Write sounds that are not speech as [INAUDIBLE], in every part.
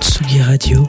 Tsugi Radio.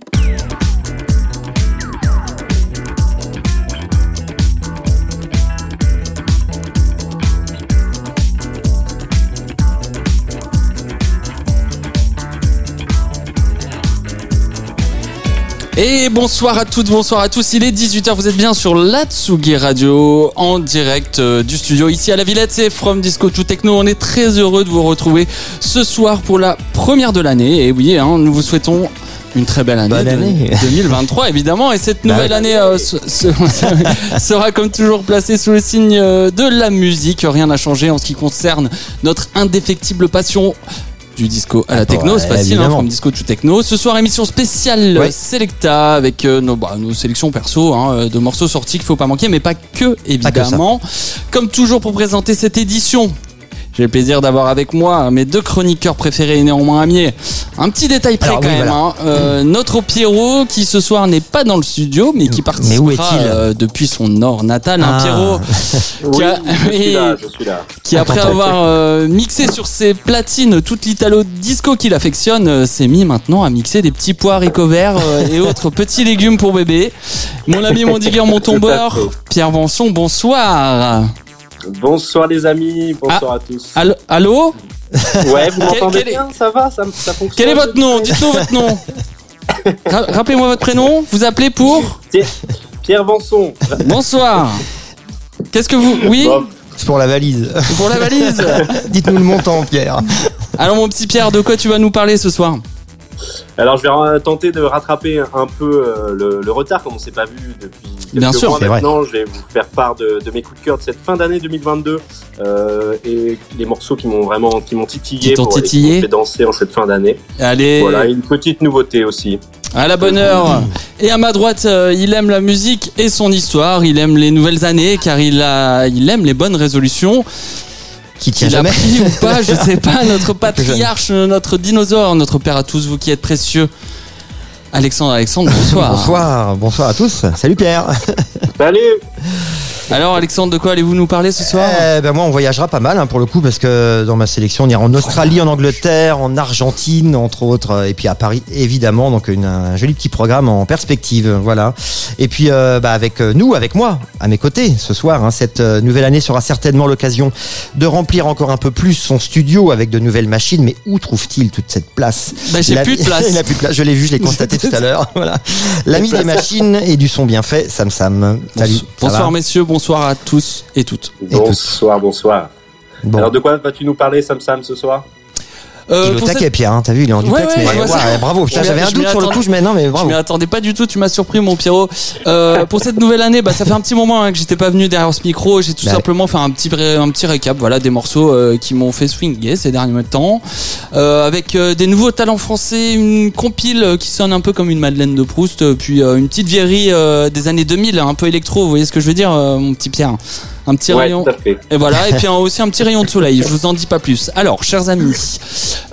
Et bonsoir à toutes, bonsoir à tous. Il est 18h, vous êtes bien sur la Tsugi Radio en direct euh, du studio ici à la Villette. C'est From Disco to Techno. On est très heureux de vous retrouver ce soir pour la première de l'année. Et oui, hein, nous vous souhaitons une très belle année, Bonne de- année. [LAUGHS] 2023 évidemment et cette Bah nouvelle année euh, se- se- [LAUGHS] sera comme toujours placée sous le signe euh, de la musique rien n'a changé en ce qui concerne notre indéfectible passion du disco à la techno, ouais, c'est facile, hein, from disco to techno. Ce soir, émission spéciale Ouais. euh, Selecta avec euh, nos, bah, nos sélections perso hein, euh, de morceaux sortis qu'il faut pas manquer, mais pas que évidemment. Comme toujours pour présenter cette édition. J'ai le plaisir d'avoir avec moi mes deux chroniqueurs préférés et néanmoins amis. Un petit détail près Alors, quand oui, même. voilà. hein. Euh, notre Pierrot qui ce soir n'est pas dans le studio mais qui Mais où participera est-il euh, depuis son nord natal. hein, Ah. Pierrot [LAUGHS] Oui, a- je suis là, je suis là. qui après avoir euh, mixé sur ses platines toute l'italo disco qu'il affectionne, euh, s'est mis maintenant à mixer des petits pois haricots verts euh, et [LAUGHS] autres petits légumes pour bébé. Mon ami, mon digueur, mon tombeur, Pierre Vanson, bonsoir. Bonsoir les amis, bonsoir à tous. Allô, allô Ouais, vous [LAUGHS] m'entendez est- bien? Ça va? Ça, ça fonctionne? Quel est votre nom? Dites-nous votre nom. [LAUGHS] Ra- Rappelez-moi votre prénom. Vous appelez pour? Pierre, Pierre Vanson. Bonsoir. Qu'est-ce que vous Oui, Bon, C'est pour la valise. pour la valise. [LAUGHS] Dites-nous le montant, Pierre. Alors mon petit Pierre, de quoi tu vas nous parler ce soir? Alors je vais tenter de rattraper un peu euh, le, le retard comme on s'est pas vu depuis quelques Bien sûr, mois vrai. maintenant. Je vais vous faire part de, de mes coups de cœur de cette fin d'année 2022 euh, et les morceaux qui m'ont vraiment qui m'ont titillé, Qui pour- et titillé. m'ont fait danser en cette fin d'année. Allez. Voilà, une petite nouveauté aussi. À la bonne heure. Et à ma droite, euh, il aime la musique et son histoire. Il aime les nouvelles années car il a, il aime les bonnes résolutions. Qui tient jamais. pris ou pas, [LAUGHS] je sais pas. Notre patriarche, notre dinosaure, notre père à tous, vous qui êtes précieux. Alexandre, Alexandre, bonsoir. Bonsoir, bonsoir à tous. Salut Pierre. Salut Alors Alexandre, de quoi allez-vous nous parler ce soir Eh ben moi, on voyagera pas mal hein, pour le coup parce que dans ma sélection, on ira en Australie, en Angleterre, en Argentine, entre autres, euh, et puis à Paris évidemment. Donc une, un joli petit programme en perspective, voilà. Et puis euh, bah, avec euh, nous, avec moi, à mes côtés ce soir, hein, cette nouvelle année sera certainement l'occasion de remplir encore un peu plus son studio avec de nouvelles machines. Mais où trouve-t-il toute cette place Bah, j'ai plus de place. [LAUGHS] Il n'a plus de place. Je l'ai vu, je l'ai constaté [LAUGHS] tout à l'heure. Voilà. L'ami des machines et du son bien fait, Sam Sam. Salut. Bonsoir messieurs, bonsoir à tous et toutes. Et Bonsoir, bonsoir. Bon. Alors de quoi vas-tu nous parler Sam Sam ce soir? Euh, il est au cette- taquet, Pierre, hein, t'as vu, il est en duplex, ouais, mais je ouais, ça. bravo. Je J'avais m'y- un je doute m'y sur le coup, je mais non, mais Je bravo. m'y attendais pas du tout, tu m'as surpris mon Pierrot. Euh, pour cette nouvelle année, bah, ça fait un petit moment hein, que j'étais pas venu derrière ce micro. J'ai tout Ouais. simplement fait un petit, un petit récap voilà, des morceaux euh, qui m'ont fait swinguer ces derniers temps. Avec des nouveaux talents français, une compile qui sonne un peu comme une Madeleine de Proust, puis une petite vieillerie des années 2000, un peu électro, vous voyez ce que je veux dire, mon petit Pierre? Un petit Ouais, rayon. tout à fait. Et voilà, et puis aussi un petit rayon de soleil, je vous en dis pas plus. Alors, chers amis,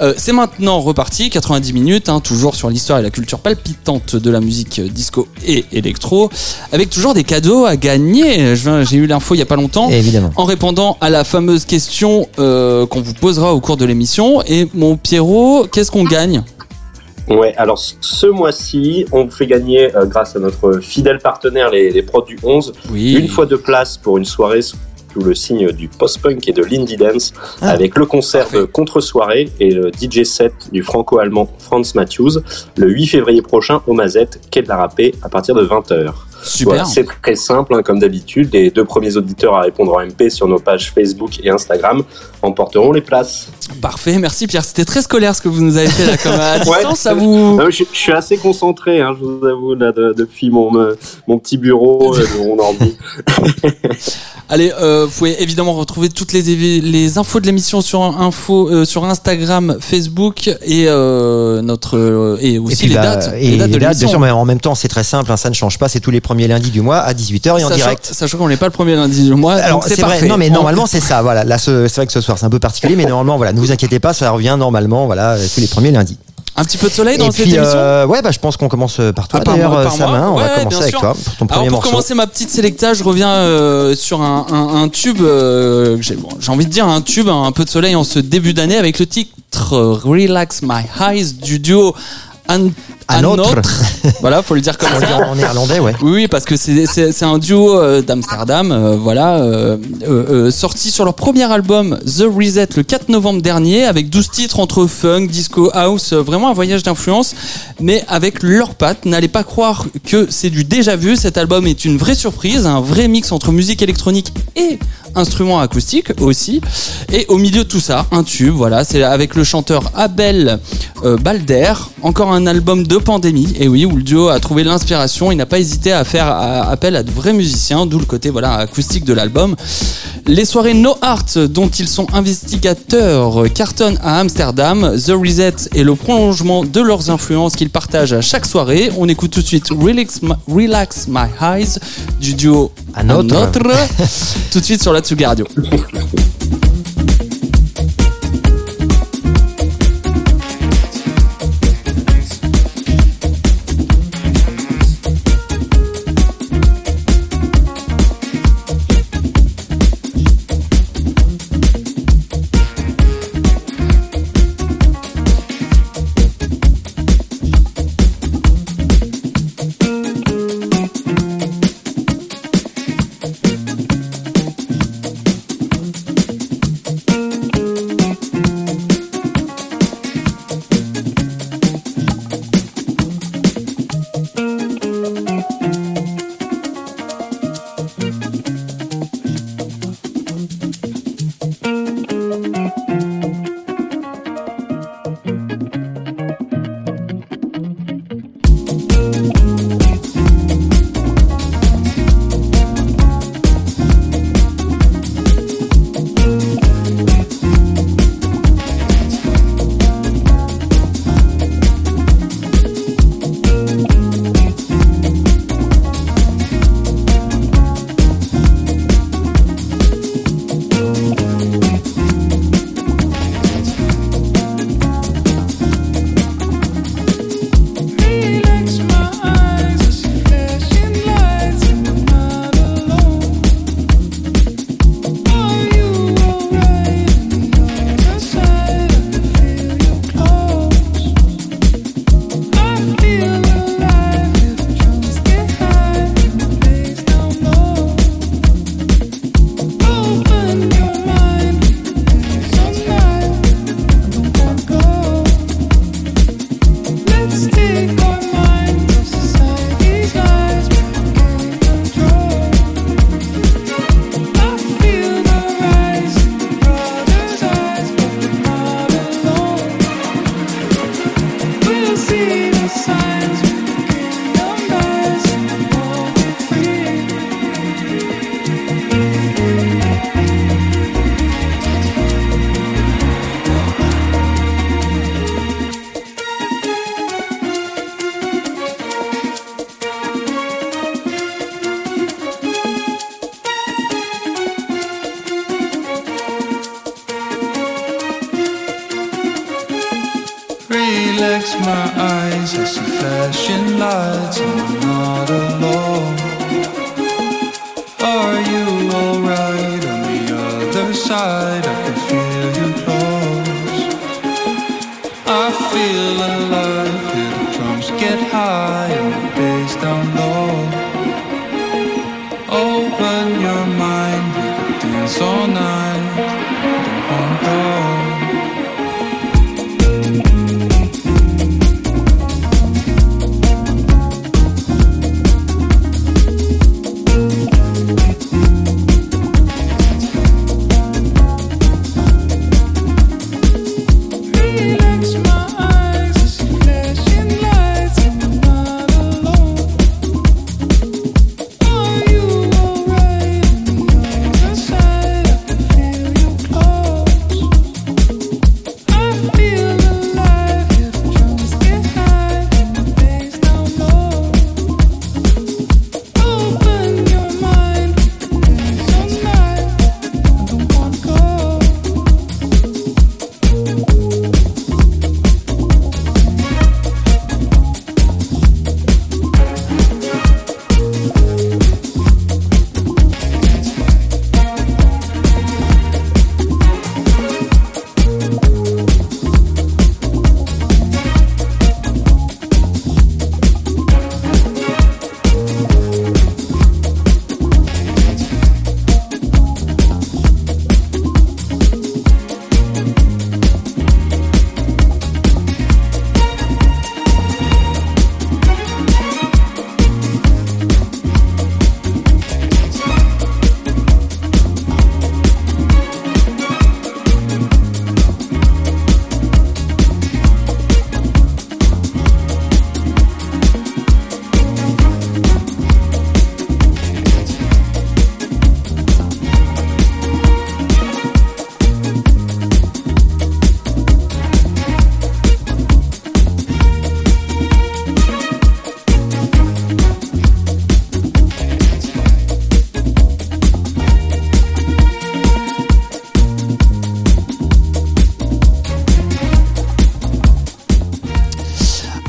euh, c'est maintenant reparti, 90 minutes, hein, toujours sur l'histoire et la culture palpitante de la musique euh, disco et électro, avec toujours des cadeaux à gagner. Je viens- J'ai eu l'info il y a pas longtemps. Évidemment. En répondant à la fameuse question euh, qu'on vous posera au cours de l'émission. Et mon Pierrot, qu'est-ce qu'on gagne? Ouais, alors ce mois-ci, on vous fait gagner, euh, grâce à notre fidèle partenaire, les, les prods du 11, Oui. une fois de place pour une soirée sous le signe du post-punk et de l'indie dance, Ah, avec le concert parfait. de contre-soirée et le DJ set du franco-allemand Franz Matthews, le 8 février prochain au Mazette, quai de la Râpée, à partir de 20h. Super. Voilà, c'est très simple, hein, comme d'habitude. Les deux premiers auditeurs à répondre en MP sur nos pages Facebook et Instagram emporteront les places. Parfait, merci Pierre. C'était très scolaire ce que vous nous avez fait là, comme à [LAUGHS] Ouais. distance, ça vous. Non, je, je suis assez concentré, hein, je vous avoue, là, de- depuis mon, euh, mon petit bureau, euh, de mon ordi. [LAUGHS] Allez, euh, vous pouvez évidemment retrouver toutes les, les infos de l'émission sur info euh, sur Instagram, Facebook et euh, notre euh, et aussi et puis, les, bah, dates, et les dates de bien l'émission. sûr, mais en même temps, c'est très simple, hein, ça ne change pas, c'est tous les premiers lundis du mois à 18h et en Sachant- direct. Sachant qu'on n'est pas le premier lundi du mois, Alors c'est vrai, non mais normalement [LAUGHS] c'est ça, voilà. Là ce- c'est vrai que ce soir c'est un peu particulier, mais normalement voilà, ne vous inquiétez pas, ça revient normalement, voilà, euh, tous les premiers lundis. un petit peu de soleil dans Et cette puis émission. euh, ouais, bah je pense qu'on commence par toi Ah, d'ailleurs, euh. Samin. On Ouais, va commencer avec sûr. toi pour ton Alors premier pour morceau. commencer ma petite sélecta, je reviens euh, sur un, un- un tube, euh, j'ai bon, j'ai envie de dire un tube, un peu de soleil en ce début d'année avec le titre euh, Relax My Eyes du duo Un, Un autre. [LAUGHS] voilà, faut le dire comme ça. en néerlandais, ouais. Oui, oui, parce que c'est un duo euh, d'Amsterdam, euh, voilà, euh, euh, euh, sorti sur leur premier album The Reset le 4 novembre dernier, avec 12 titres entre funk, disco, house, vraiment un voyage d'influence, mais avec leurs pattes. N'allez pas croire que c'est du déjà vu. Cet album est une vraie surprise, un vrai mix entre musique électronique et instruments acoustiques aussi. Et au milieu de tout ça, un tube, voilà, c'est avec le chanteur Abel euh, Balder, encore un album de pandémie, et oui, où le duo a trouvé l'inspiration, il n'a pas hésité à faire à- appel à de vrais musiciens, d'où le côté voilà acoustique de l'album. Les soirées No Art, dont ils sont investigateurs, cartonnent à Amsterdam. The Reset est le prolongement de leurs influences qu'ils partagent à chaque soirée. On écoute tout de suite Relax My, Relax My Eyes du duo Un autre. [LAUGHS] tout de suite sur la Tsugi Radio.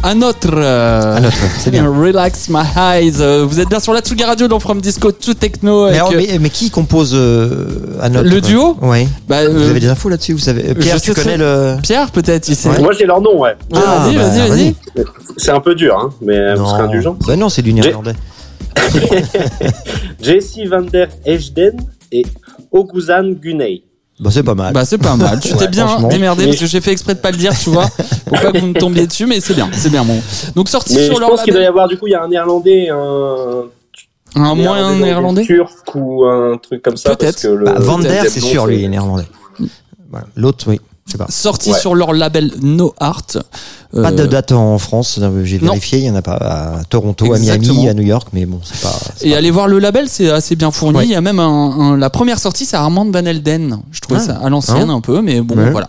Un autre. euh, Un autre, c'est bien. [LAUGHS] Relax my eyes. Euh, Vous êtes bien sur la Tsugi Radio dans From Disco to Techno. Mais, avec, alors, euh, mais, mais qui compose euh, à notre Le duo Oui. bah, Vous euh, avez des infos là-dessus Vous savez Pierre, tu connais le Pierre, peut-être, il sait. Ouais. Moi, j'ai leur nom, ouais. Ah, vas-y, bah, vas-y, vas-y. C'est un peu dur, hein, mais vous serez indulgent. Bah non, c'est du néerlandais. [LAUGHS] Jesse van der Ejden et Oguzhan Guney. Bah c'est pas mal. Bah c'est pas mal. Tu [LAUGHS] Ouais, t'es bien démerdé Mais- parce que j'ai fait exprès de pas le dire, tu vois, pour pas que vous me tombiez dessus, mais c'est bien, c'est bien bon. Donc sorti Mais sur je leur pense qu'il doit y avoir, du coup, il y a un néerlandais, un, un moyen néerlandais. turc ou un truc comme ça. Peut-être. Bah, Van der, deuxième c'est sûr, lui, il est néerlandais. L'autre, oui. Pas. Sorti Ouais. sur leur label No Art. Euh, Pas de date en France, j'ai vérifié, il y en a pas à Toronto, à. Miami, à New York, mais bon, c'est pas. Et pas- aller voir le label, c'est assez bien fourni. Ouais. Il y a même un, un- la première sortie, c'est Armand Van Elden. Je trouvais Ah. ça à l'ancienne Hein un peu, mais bon, Ouais. voilà.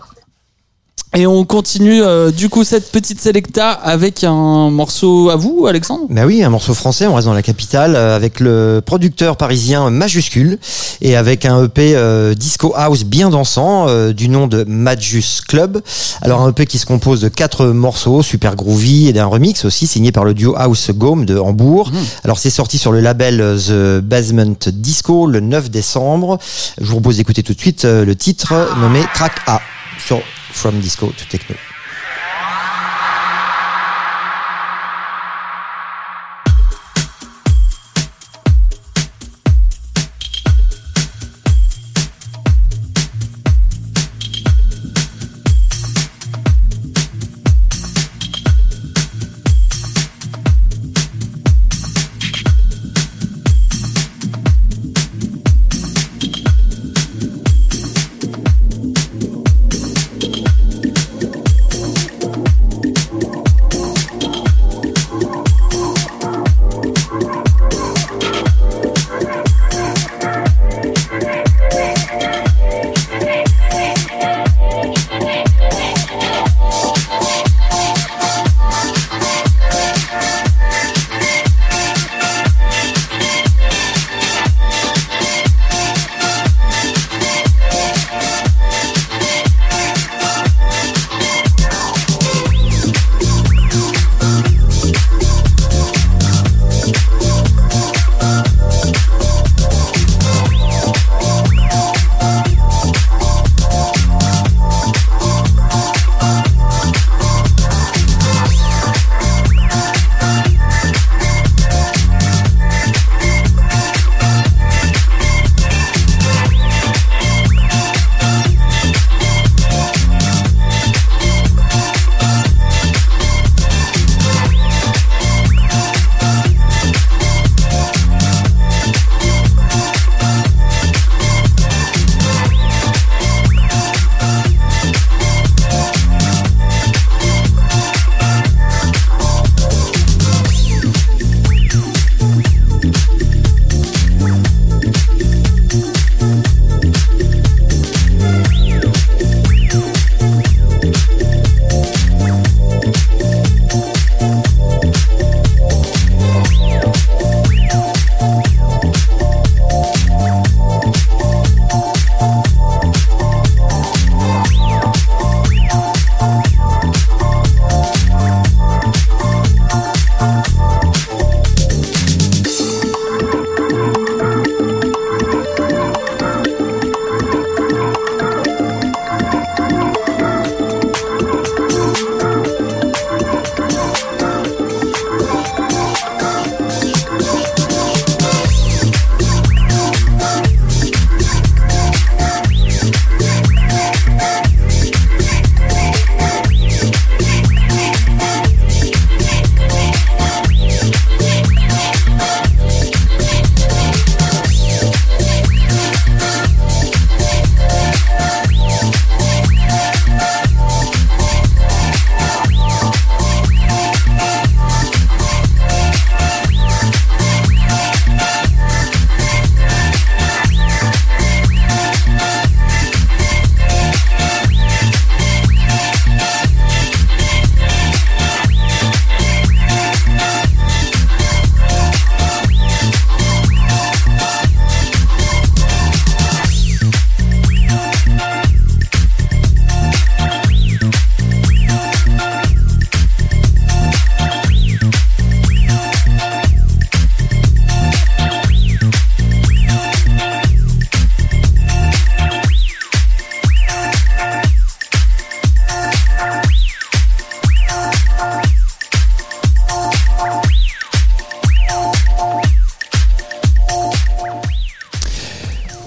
Et on continue euh, du coup cette petite selecta avec un morceau à vous, Alexandre? Bah oui, un morceau français, on reste dans la capitale, euh, avec le producteur parisien Majuscule, et avec un EP euh, disco house bien dansant, euh, du nom de Majus Club. Alors un EP qui se compose de quatre morceaux, super groovy, et d'un remix aussi, signé par le duo House Gome de Hambourg. Alors c'est sorti sur le label The Basement Disco le 9 décembre. Je vous propose d'écouter tout de suite le titre nommé Track A sur From Disco to Techno.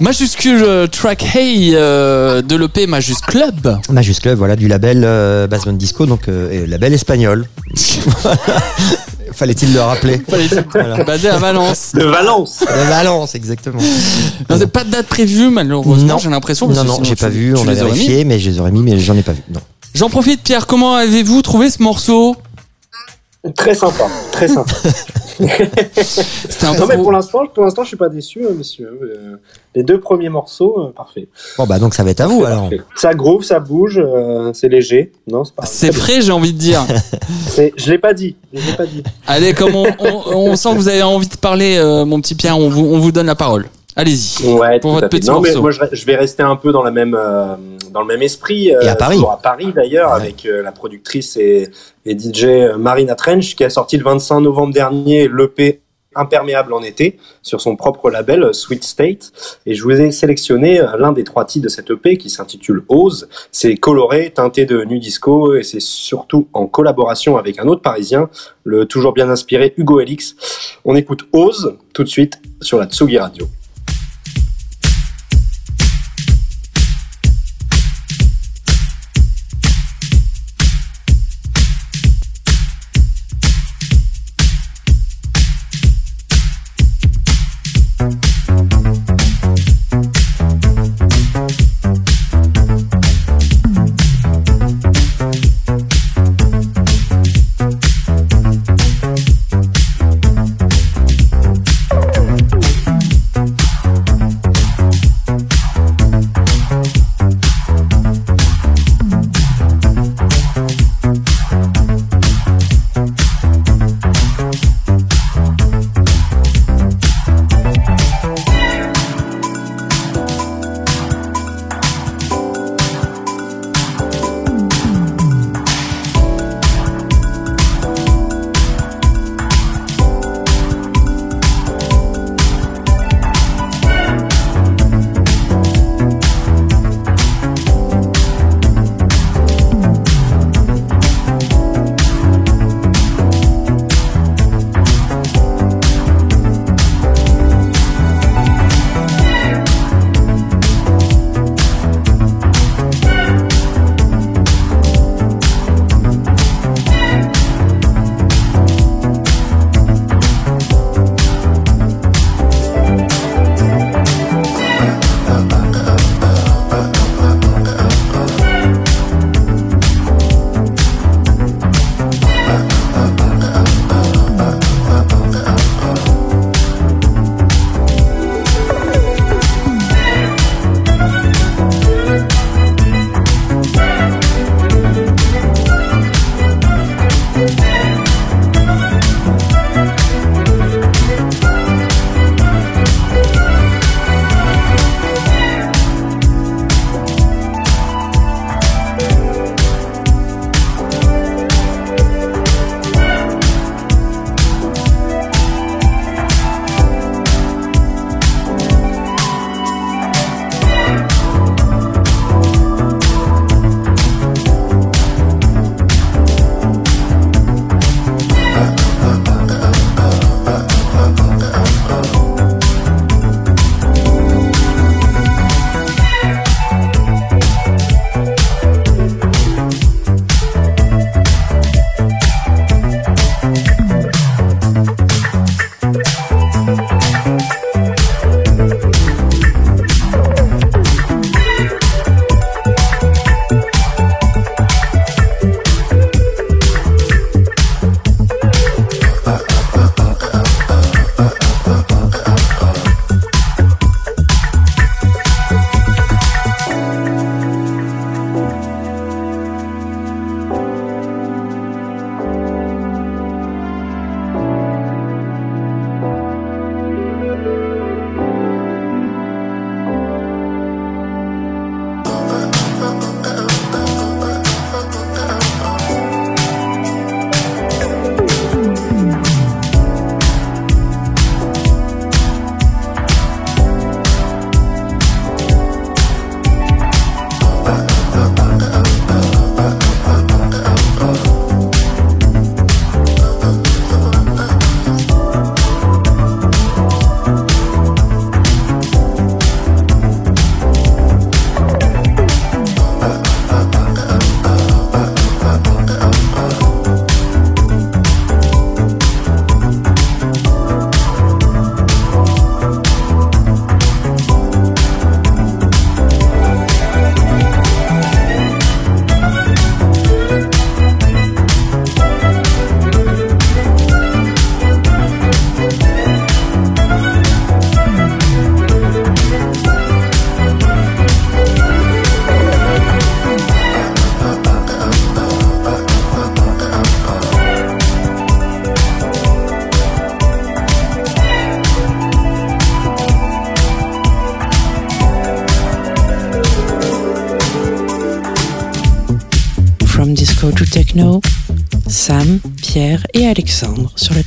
Majuscule euh, track Hey euh, de l'EP Majus Club. Majus Club, voilà, du label euh, Bassband Disco, donc euh, et label espagnol. [LAUGHS] Fallait-il le rappeler Voilà. Basé à Valence. De Valence. De Valence, exactement. Non, c'est pas de date prévue, malheureusement, Non. j'ai l'impression. Non, non, j'ai pas vu, on a vérifié, mais je les aurais mis, mais j'en ai pas vu. Non. J'en profite, Pierre, comment avez-vous trouvé ce morceau? Très sympa, très sympa. [LAUGHS] C'était un Non mais pour l'instant, pour l'instant, je suis pas déçu, euh, messieurs. Euh, les deux premiers morceaux, euh, parfait. Bon, bah, donc ça va être à vous, alors. Parfait. Ça groove, ça bouge, euh, c'est léger. Non, c'est pas. C'est très frais, j'ai envie de dire. [LAUGHS] Je l'ai pas dit. Je l'ai pas dit. Allez, comme on, on, on sent que vous avez envie de parler, mon petit Pierre, on vous, on vous donne la parole. Allez-y. Ouais, Pour votre petit non, mais moi, je, vais rester un peu dans la même, euh, dans le même esprit. euh, Et à Paris. toujours à Paris d'ailleurs, Ouais. avec euh, la productrice et, et DJ Marina Trench, qui a sorti le 25 novembre dernier l'EP Imperméable en été sur son propre label euh, Sweet State. Et je vous ai sélectionné euh, l'un des trois titres de cette EP qui s'intitule Ose. C'est coloré, teinté de nu disco et c'est surtout en collaboration avec un autre parisien, le toujours bien inspiré Hugo Elix. On écoute Ose tout de suite sur la Tsugi Radio.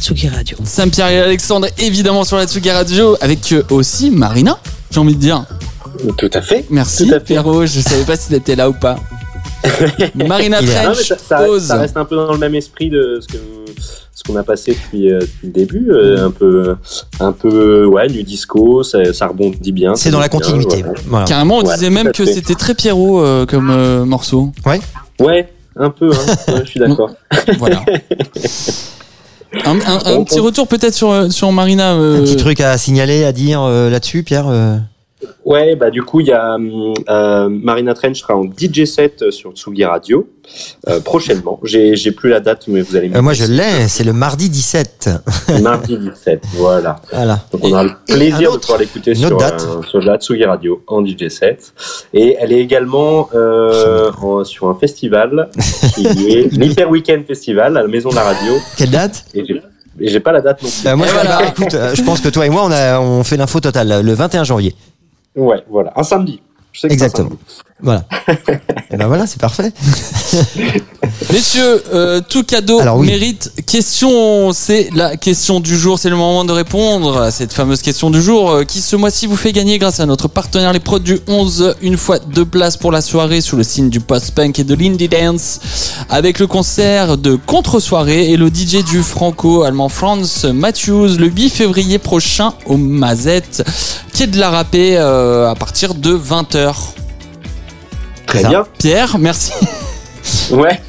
Tsugi Radio. Saint-Pierre et Alexandre, évidemment, sur la Tsugi Radio, avec euh, aussi Marina, j'ai envie de dire. Tout à fait. Merci, Tout à fait. Pierrot, je savais pas si t'étais là ou pas. [LAUGHS] Marina Trench, ça, ça- reste un peu dans le même esprit de ce que ce qu'on a passé depuis, euh, depuis le début, euh, un peu, un peu, ouais, nu disco, ça, ça rebondit bien. C'est dans la continuité. voilà. Voilà. Carrément, on Ouais, disait même que c'était très Pierrot euh, comme euh, morceau. Ouais, un peu, hein. Ouais, je suis [LAUGHS] d'accord. Voilà. [LAUGHS] Un, un- un petit retour peut-être sur, sur Marina. euh, Un petit truc à signaler, à dire euh, là-dessus, Pierre euh Ouais, bah du coup, il y a hum, euh, Marina Trench sera en DJ set sur Tsugi Radio euh, prochainement. J'ai j'ai plus la date, mais vous allez. me Euh, Moi, je l'ai, c'est le mardi 17. Mardi 17, voilà. Voilà. Donc on a le plaisir de autre- pouvoir l'écouter sur, date. euh, sur la Tsugi Radio en DJ set. Et elle est également euh, en- sur un festival qui [LAUGHS] est l'Hyper Weekend Festival à la Maison de la Radio. Quelle date? Et j'ai- pas la date non plus. Euh, Moi, voilà. écoute, euh, je pense que toi et moi, on, a, on fait l'info totale le 21 janvier. Ouais, voilà. Un samedi. Je sais que c'est un Exactement. samedi. Voilà. [LAUGHS] et ben voilà, c'est parfait. [LAUGHS] Messieurs, euh, tout cadeau Alors oui. mérite question. C'est la question du jour. C'est le moment de répondre à cette fameuse question du jour euh, qui ce mois-ci vous fait gagner grâce à notre partenaire les prods du 11 une fois deux places pour la soirée sous le signe du post-punk et de l'indie dance avec le concert de contre-soirée et le DJ du franco-allemand Franz Matthews le 8 février prochain au Mazette qui est de la râpée euh, à partir de 20h. Très bien. Pierre, merci. Ouais.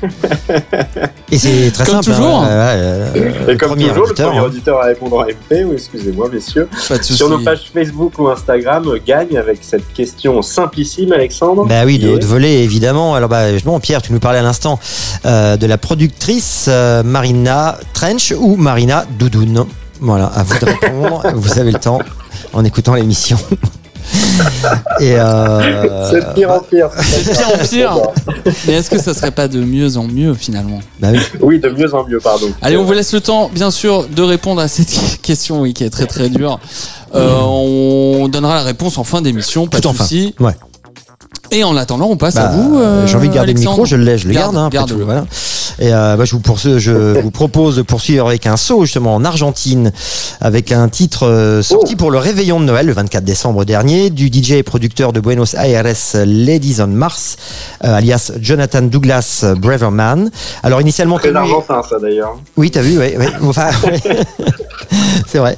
Et c'est très Comme simple. toujours. hein. Euh, euh, Et comme premier toujours, auditeur, le premier hein. auditeur à répondre en MP, ou excusez-moi, messieurs. Pas de Sur nos pages Facebook ou Instagram, euh, gagne avec cette question simplissime, Alexandre. Bah oui, de haute volée, évidemment. Alors, bah, justement, Pierre, tu nous parlais à l'instant euh, de la productrice euh, Marina Trench ou Marina Doudoune. Voilà, à vous de répondre. [LAUGHS] vous avez le temps en écoutant l'émission. Et euh, C'est de pire en pire. C'est de pire en pire. Mais est-ce que ça serait pas de mieux en mieux finalement bah oui. Oui, de mieux en mieux, pardon. Allez, on vous laisse le temps, bien sûr, de répondre à cette [LAUGHS] question, oui, qui est très très dure. Euh, on donnera la réponse en fin d'émission, pas Tout de en fin. souci. Ouais. Et en attendant, on passe à Bah, vous. euh, J'ai envie de garder Alexandre. le micro, je le laisse, je le Garde, garde, hein, tout, voilà. Et euh, bah, je vous poursu- je vous propose de poursuivre avec un saut justement en Argentine avec un titre euh, sorti Oh. pour le réveillon de Noël le 24 décembre dernier du DJ et producteur de Buenos Aires Ladies on Mars, euh, alias Jonathan Douglas Braverman. Alors initialement Très argentin, ça d'ailleurs. oui, t'as vu. Enfin, [LAUGHS] c'est vrai.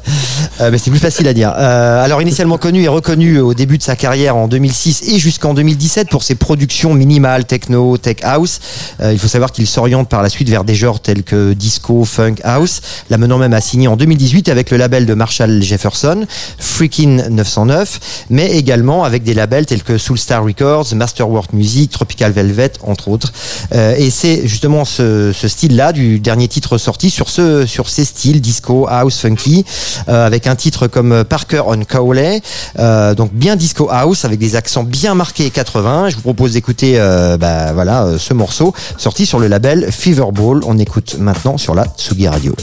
Euh, mais c'est plus facile à dire. Alors, initialement connu et reconnu au début de sa carrière en 2006 et jusqu'en 2017 pour ses productions minimales techno, tech house. Il faut savoir qu'il s'oriente par la suite vers des genres tels que disco, funk, house, l'amenant même à signer en 2018 avec le label de Marshall Jefferson, Freakin' 909, mais également avec des labels tels que Soulstar Records, Masterwork Music, Tropical Velvet, entre autres. Euh, et c'est justement ce, style-là du dernier titre sorti sur ce sur ces styles disco, house, funky, euh, avec un titre comme Parker on Cowley, euh, donc bien disco house avec des accents bien marqués 80. Je vous propose d'écouter bah, voilà ce morceau sorti sur le label Feverball. On écoute maintenant sur la Tsugi Radio.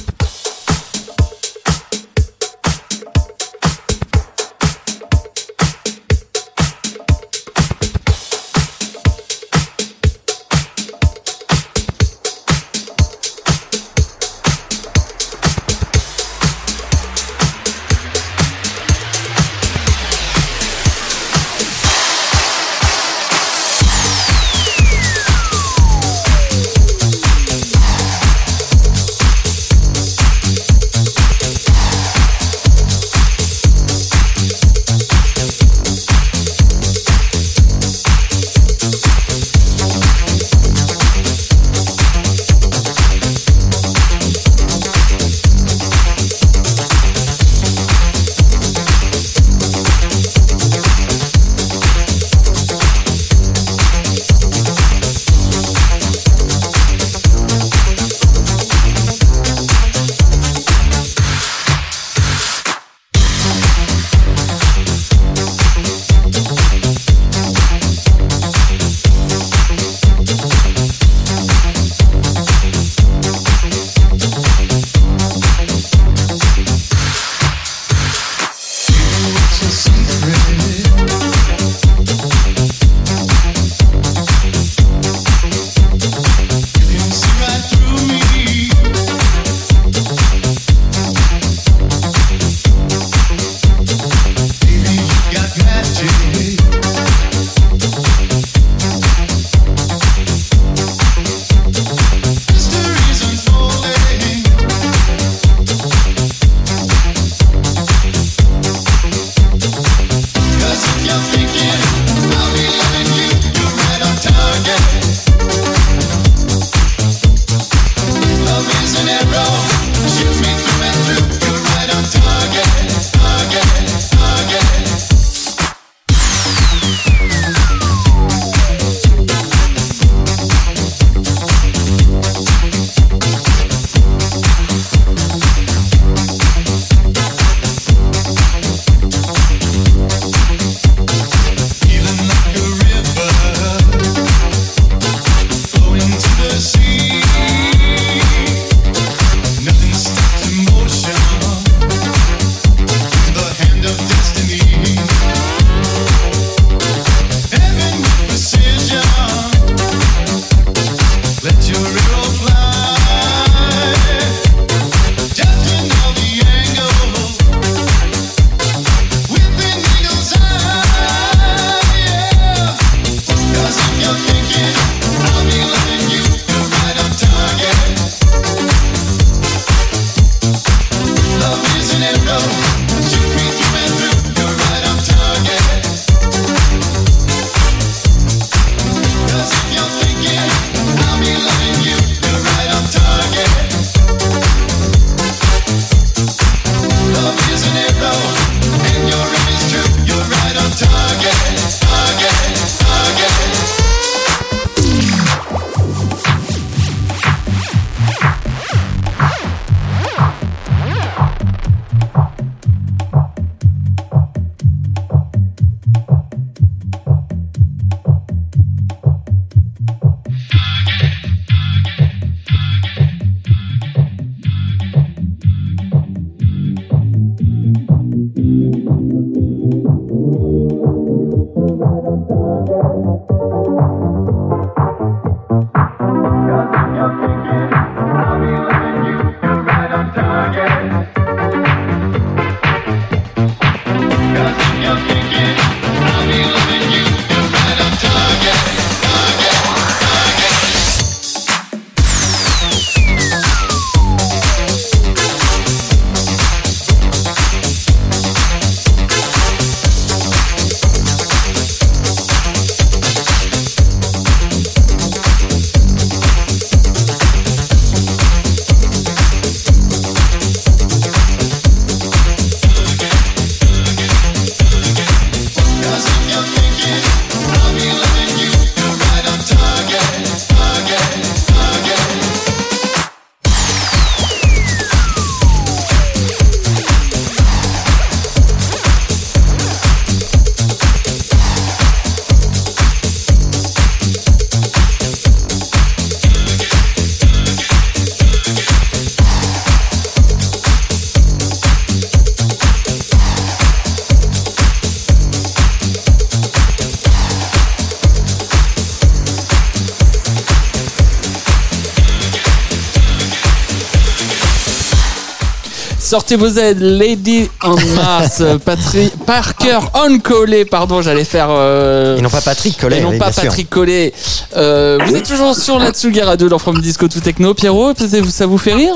Sortez vos aides, Lady [LAUGHS] on Mars, Patrick Parker on collé, pardon, j'allais faire. euh, Et non pas Patrick Collet. et non oui, pas. Patrick Collet. Euh, vous êtes toujours sur la Tsugi Radio dans From Disco tout techno. Pierrot, ça- ça vous fait rire?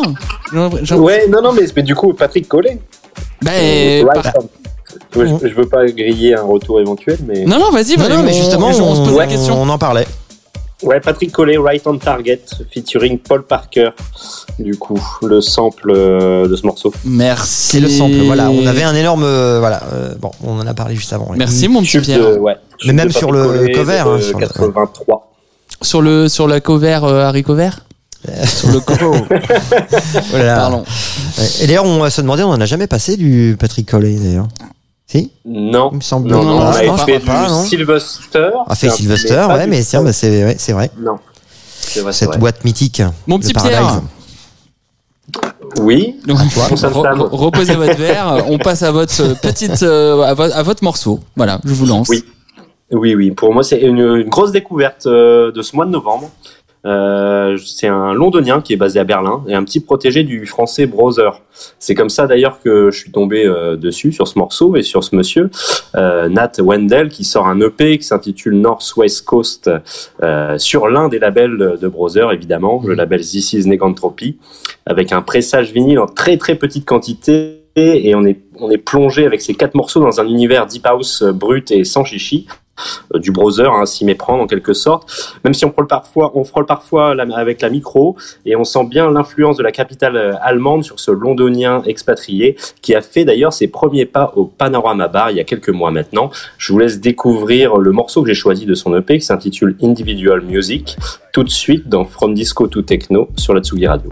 Ouais, non, non, mais, mais du coup, Patrick Collet. Ben, par- Ouais, je, je veux pas griller un retour éventuel, mais. Non, non, vas-y, Non, vas-y, non, mais on- justement, on, se pose la on- question. on en parlait. Ouais, Patrick Collet, Right on Target, featuring Paul Parker. Du coup, le sample euh, de ce morceau. Merci. C'est le sample. Voilà, on avait un énorme. euh, voilà, euh, bon, on en a parlé juste avant. Merci, mon petit Tube Pierre. de, ouais, Mais même de sur Patrick le Collet cover, de hein, sur le- 83. Sur, le, sur la cover, euh, haricot vert Sur le cover. Oh là là. Pardon. Ouais. Et d'ailleurs, on va se demander, on n'en a jamais passé du Patrick Collet d'ailleurs. Si Non. Il me semble. Non, Non, non, non, on avait fait pas, du non Sylvester. A fait Sylvester, ouais, mais tiens, bah, c'est ouais, vrai. Non. C'est vrai, c'est Cette vrai. boîte mythique. Mon petit Paradise. Pierre. Oui. Donc, re- reposez votre verre. On passe à votre petite, euh, à, vo- à votre morceau. Voilà, je vous lance. Oui. Oui, oui. Pour moi, c'est une, une grosse découverte euh, de ce mois de novembre. Euh, c'est un londonien qui est basé à Berlin et un petit protégé du français Browser. C'est comme ça d'ailleurs que je suis tombé euh, dessus sur ce morceau et sur ce monsieur euh, Nat Wendell qui sort un EP qui s'intitule Northwest Coast euh, sur l'un des labels de Browser évidemment, le label This Is Negantropy, avec un pressage vinyle en très très petite quantité et on est on est plongé avec ces quatre morceaux dans un univers deep house brut et sans chichi du browser, hein, s'y méprendre en quelque sorte. Même si on frôle parfois, on frôle parfois avec la micro et on sent bien l'influence de la capitale euh, allemande sur ce londonien expatrié qui a fait d'ailleurs ses premiers pas au Panorama Bar il y a quelques mois maintenant. Je vous laisse découvrir le morceau que j'ai choisi de son EP qui s'intitule Individual Music tout de suite dans From Disco to Techno sur la Tsugi Radio.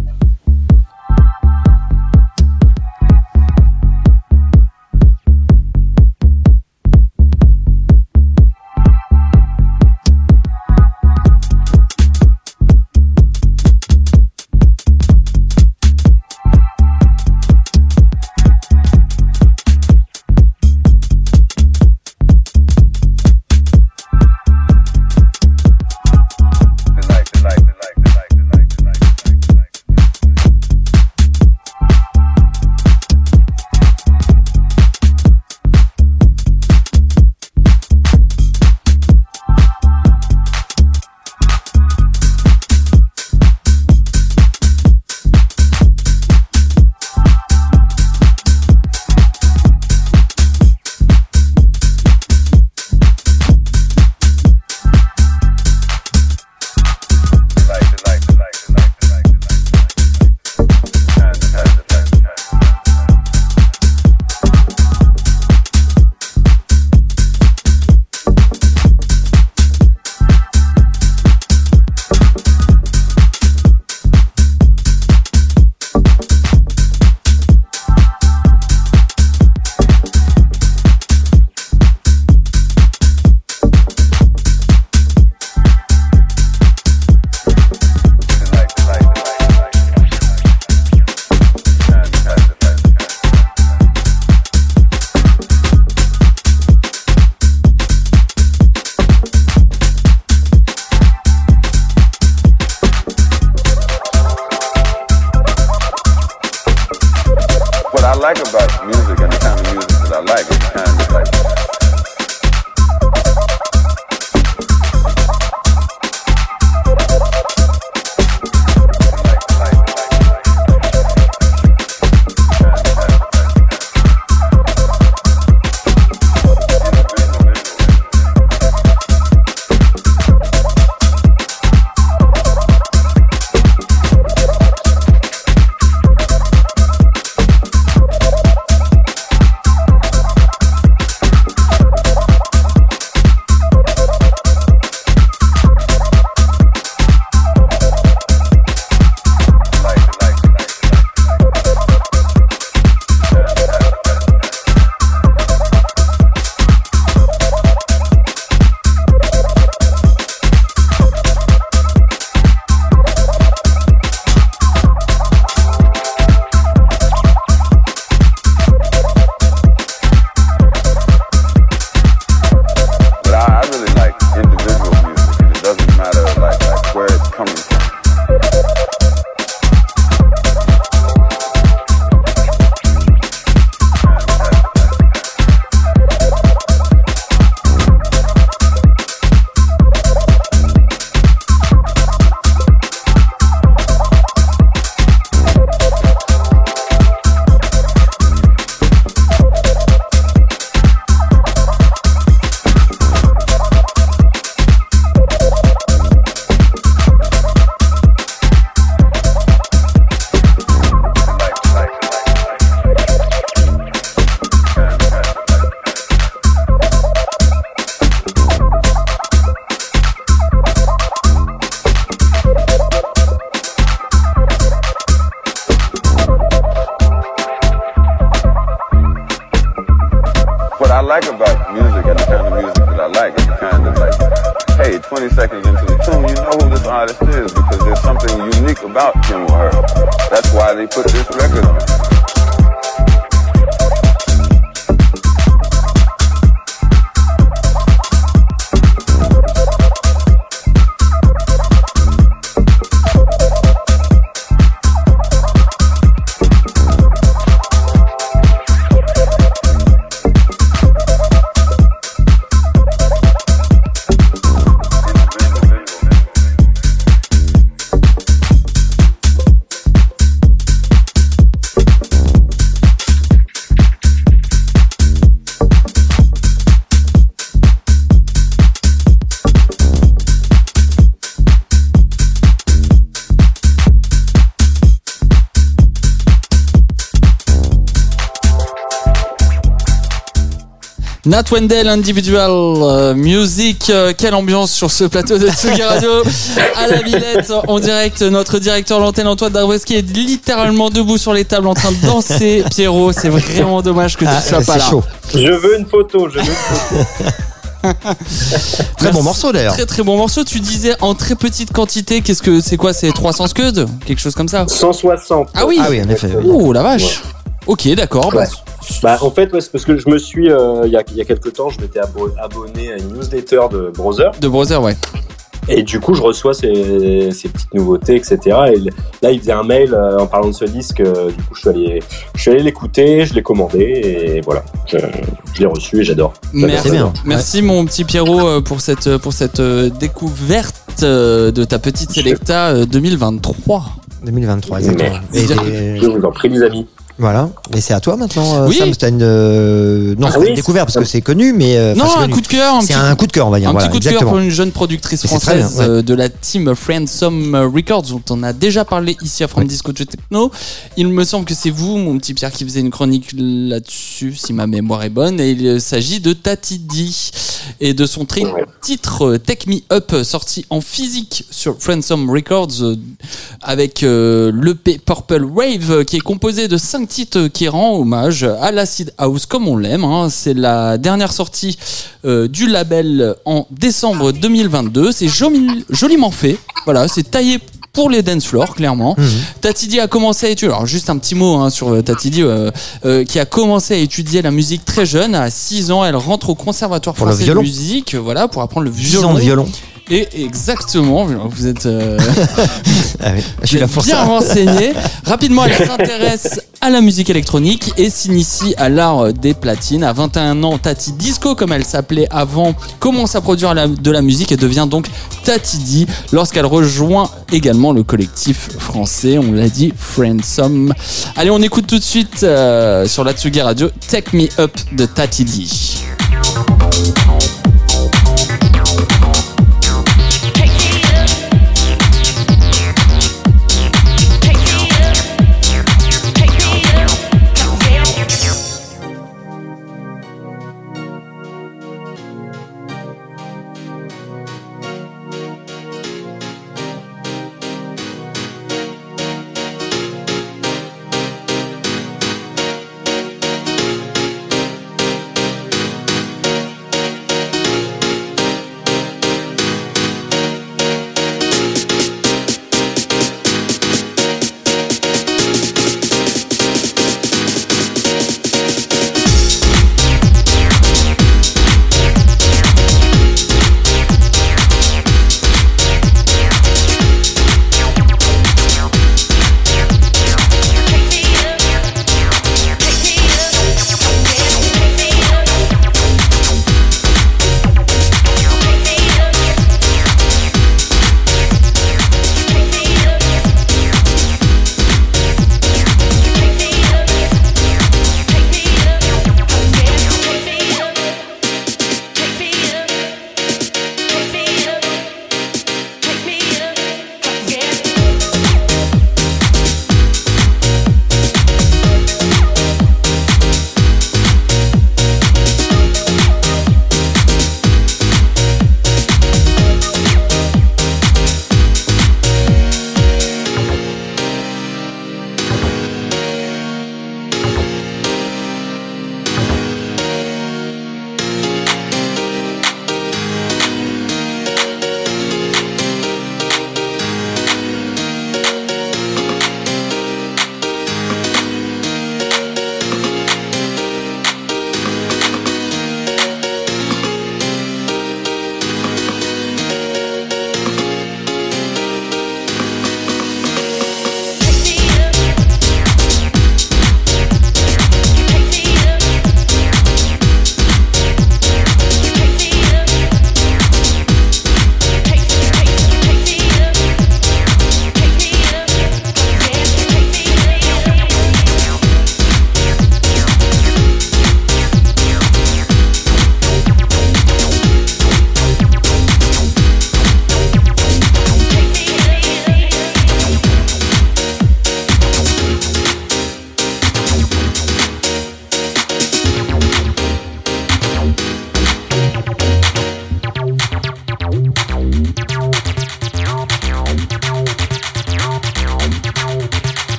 Nat Wendell Individual euh, Music, euh, quelle ambiance sur ce plateau de Tsugi Radio à la Villette en direct. Notre directeur l'antenne Antoine Darweski est littéralement debout sur les tables en train de danser. [LAUGHS] Pierrot, c'est vraiment dommage que tu Ah, sois pas là. chaud. Je veux une photo, je veux une photo. [LAUGHS] Très bon morceau d'ailleurs. Très très bon morceau. Tu disais en très petite quantité. Qu'est-ce que c'est quoi C'est 300 scuds? Quelque chose comme ça? 160. Ah oui. Ah oui, en effet. oui. Oh la vache. Ok, d'accord. Ouais. Bah, en fait, ouais, c'est parce que je me suis, euh, il y, a, il y a quelques temps, je m'étais abo- abonné à une newsletter de Browser. de Brother, ouais. Et du coup, je reçois ces, ces petites nouveautés, etc. Et là, il faisait un mail euh, en parlant de ce disque. euh, du coup, je suis allé, je suis allé l'écouter, je l'ai commandé et voilà, je, je l'ai reçu et j'adore. Merci, bien. merci mon petit Pierrot pour cette pour cette découverte de ta petite Selecta euh, 2023. 2023, exactement. Et, Je vous en prie, les amis. Voilà. Et c'est à toi maintenant, euh, oui. Sam. As une, euh, non, ah, une découverte parce que c'est connu, mais euh, non, un coup de cœur. C'est un coup de cœur, on va dire. Un petit coup de cœur pour une jeune productrice française de la team Friendsome Records dont on a déjà parlé ici à From ouais. Disco Techno. Il me semble que c'est vous, mon petit Pierre, qui faisait une chronique là-dessus, si ma mémoire est bonne. Et il s'agit de Tati D et de son titre Take Me Up sorti en physique sur Friendsome Records avec l'EP Purple Wave qui est composé de 5 titre euh, qui rend hommage à l'acid house comme on l'aime. Hein. C'est la dernière sortie euh, du label en décembre 2022. C'est joliment fait. Voilà, c'est taillé pour les dance floors clairement. Mmh. Tatidi a commencé à étudier, alors juste un petit mot hein, sur euh, Tatidi, qui a commencé à étudier la musique très jeune, à 6 ans, elle rentre au conservatoire pour français de musique, voilà, pour apprendre le violon. 6 violon. Et exactement, vous êtes, euh, [LAUGHS] Ah oui, je suis là pour bien ça. renseigné. [LAUGHS] Rapidement, elle s'intéresse à la musique électronique et s'initie à l'art des platines. À 21 ans, Tati Disco, comme elle s'appelait avant, commence à produire de la musique et devient donc Tati D lorsqu'elle rejoint également le collectif français, on l'a dit, Friendsome. Allez, on écoute tout de suite euh, sur la Tsugi Radio Take Me Up de Tati D.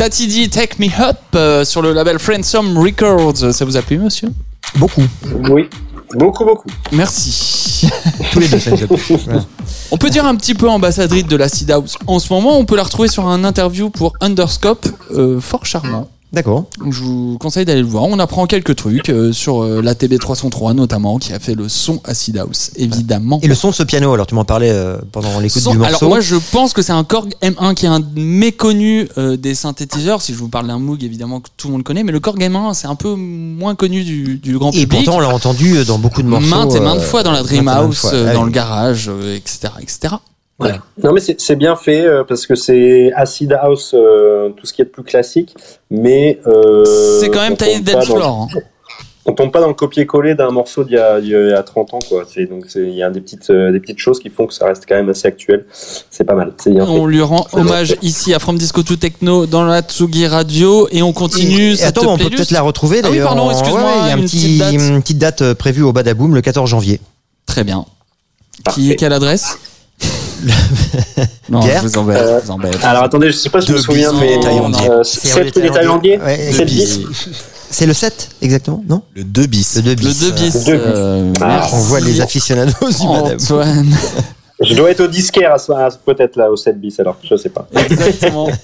Tati D, Take Me Up euh, sur le label Friendsome Records. Ça vous a plu, monsieur? Beaucoup. Oui, beaucoup, beaucoup. Merci. Tous les deux, ça nous a plu. Voilà. On peut dire un petit peu ambassadrice de l'acid house. En ce moment, on peut la retrouver sur un interview pour Underscope, euh, fort charmant. D'accord. Je vous conseille d'aller le voir. On apprend quelques trucs euh, sur euh, la TB303 notamment, qui a fait le son acid house, évidemment. Et le son de ce piano, alors tu m'en parlais euh, pendant l'écoute du alors morceau. moi je pense que c'est un Korg M1 qui est un méconnu euh, des synthétiseurs. Si je vous parle d'un Moog évidemment que tout le monde connaît, mais le Korg M1 c'est un peu moins connu du, du grand et public. pourtant, on l'a entendu dans beaucoup de morceaux. maintes et maintes fois dans la et euh, Ah dans le garage, euh, etc., Non, mais c'est bien fait euh, parce que c'est acid house, euh, tout ce qui est de plus classique, mais euh, c'est quand même taillé dans- floor. hein. [LAUGHS] On tombe pas dans le copier-coller d'un morceau d'il y, y a 30 ans, quoi. C'est donc c'est- il y a des petites euh, des petites choses qui font que ça reste quand même assez actuel. C'est pas mal. Fait. On lui rend hommage ici à From Disco to Techno dans la Tsugi Radio et on continue Et cette attends, on peut peut-être la retrouver Ah oui, d'ailleurs. pardon, excuse-moi, ouais, il y a un une petit- petite date. une petite date prévue au Badaboom le 14 janvier. Très bien. Qui, quelle adresse? [LAUGHS] Non, Pierre je vous embête. Euh, je vous embête. Alors attendez, je sais pas si je me souviens, mais euh, C'est sept les Thaïlandais. Ouais, sept deux bis. C'est le 7 exactement, non Le 2 bis. Le 2 bis. Le 2 bis. Le deux bis. euh, Ah. On voit les aficionados [LAUGHS] du. Antoine. Je dois être au disquaire à ce- peut-être là au 7 bis alors je sais pas. Exactement. [LAUGHS]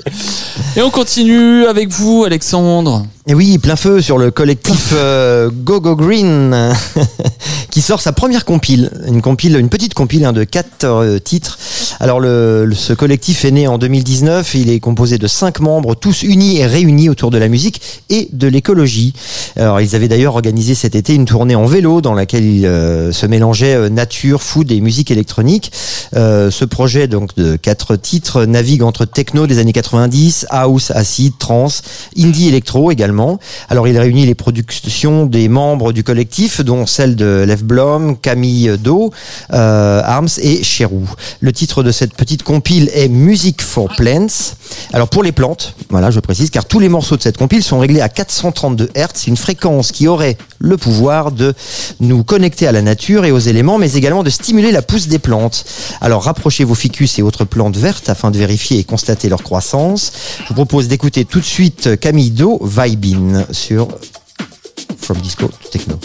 Et on continue avec vous, Alexandre. Et oui, plein feu sur le collectif euh, Green [LAUGHS] qui sort sa première compile, une compile, une petite compile hein, de quatre euh, titres. Alors ce collectif est né en 2019, il est composé de cinq membres, tous unis et réunis autour de la musique et de l'écologie. Alors ils avaient d'ailleurs organisé cet été une tournée en vélo dans laquelle ils euh, se mélangeaient euh, nature, food et musique électronique. Ce projet donc de quatre titres navigue entre techno des années 90, house, acid, trance, indie électro également. Alors il réunit les productions des membres du collectif, dont celle de Lev Blom, Camille Do, euh, Arms et Cherou. Le titre de cette petite compile est Music for Plants. Alors pour les plantes, voilà, je précise, car tous les morceaux de cette compile sont réglés à 432 Hz, une fréquence qui aurait le pouvoir de nous connecter à la nature et aux éléments, mais également de stimuler la pousse des plantes. Alors rapprochez vos ficus et autres plantes vertes afin de vérifier et constater leur croissance. Je vous propose d'écouter tout de suite Camille Do, Vibin sur From Disco to Techno.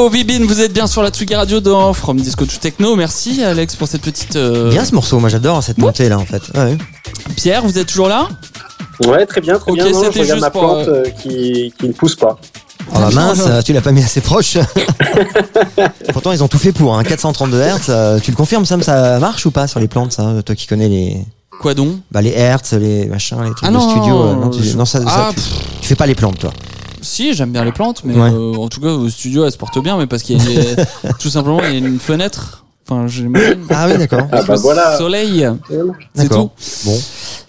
Camido, Vibin, vous êtes bien sur la Tsugi Radio dans From Disco to Techno. Merci Alex pour cette petite. euh, Bien ce morceau, moi j'adore cette montée là en fait. Ouais. Pierre, vous êtes toujours là? Ouais, très bien, très Ok, bien. Non, je regarde juste ma pour, plante euh, qui, qui ne pousse pas. Oh bah mince, [LAUGHS] tu l'as pas mis assez proche. [LAUGHS] Pourtant ils ont tout fait pour, hein. 432 Hz. euh, tu le confirmes Sam, ça marche ou pas sur les plantes ça Toi qui connais les, Quoi donc? Bah, les Hertz, les machins, les trucs Ah de non, studio. euh, non, tu, je- non, ça, ça, Ah, tu, tu fais pas les plantes toi. Si, j'aime bien les plantes, mais Ouais. euh, en tout cas au studio elles se portent bien, mais parce qu'il y a [LAUGHS] tout simplement il y a une fenêtre. Enfin, j'imagine. Ah oui d'accord. Ah bah Le voilà. Soleil, c'est tout. Bon.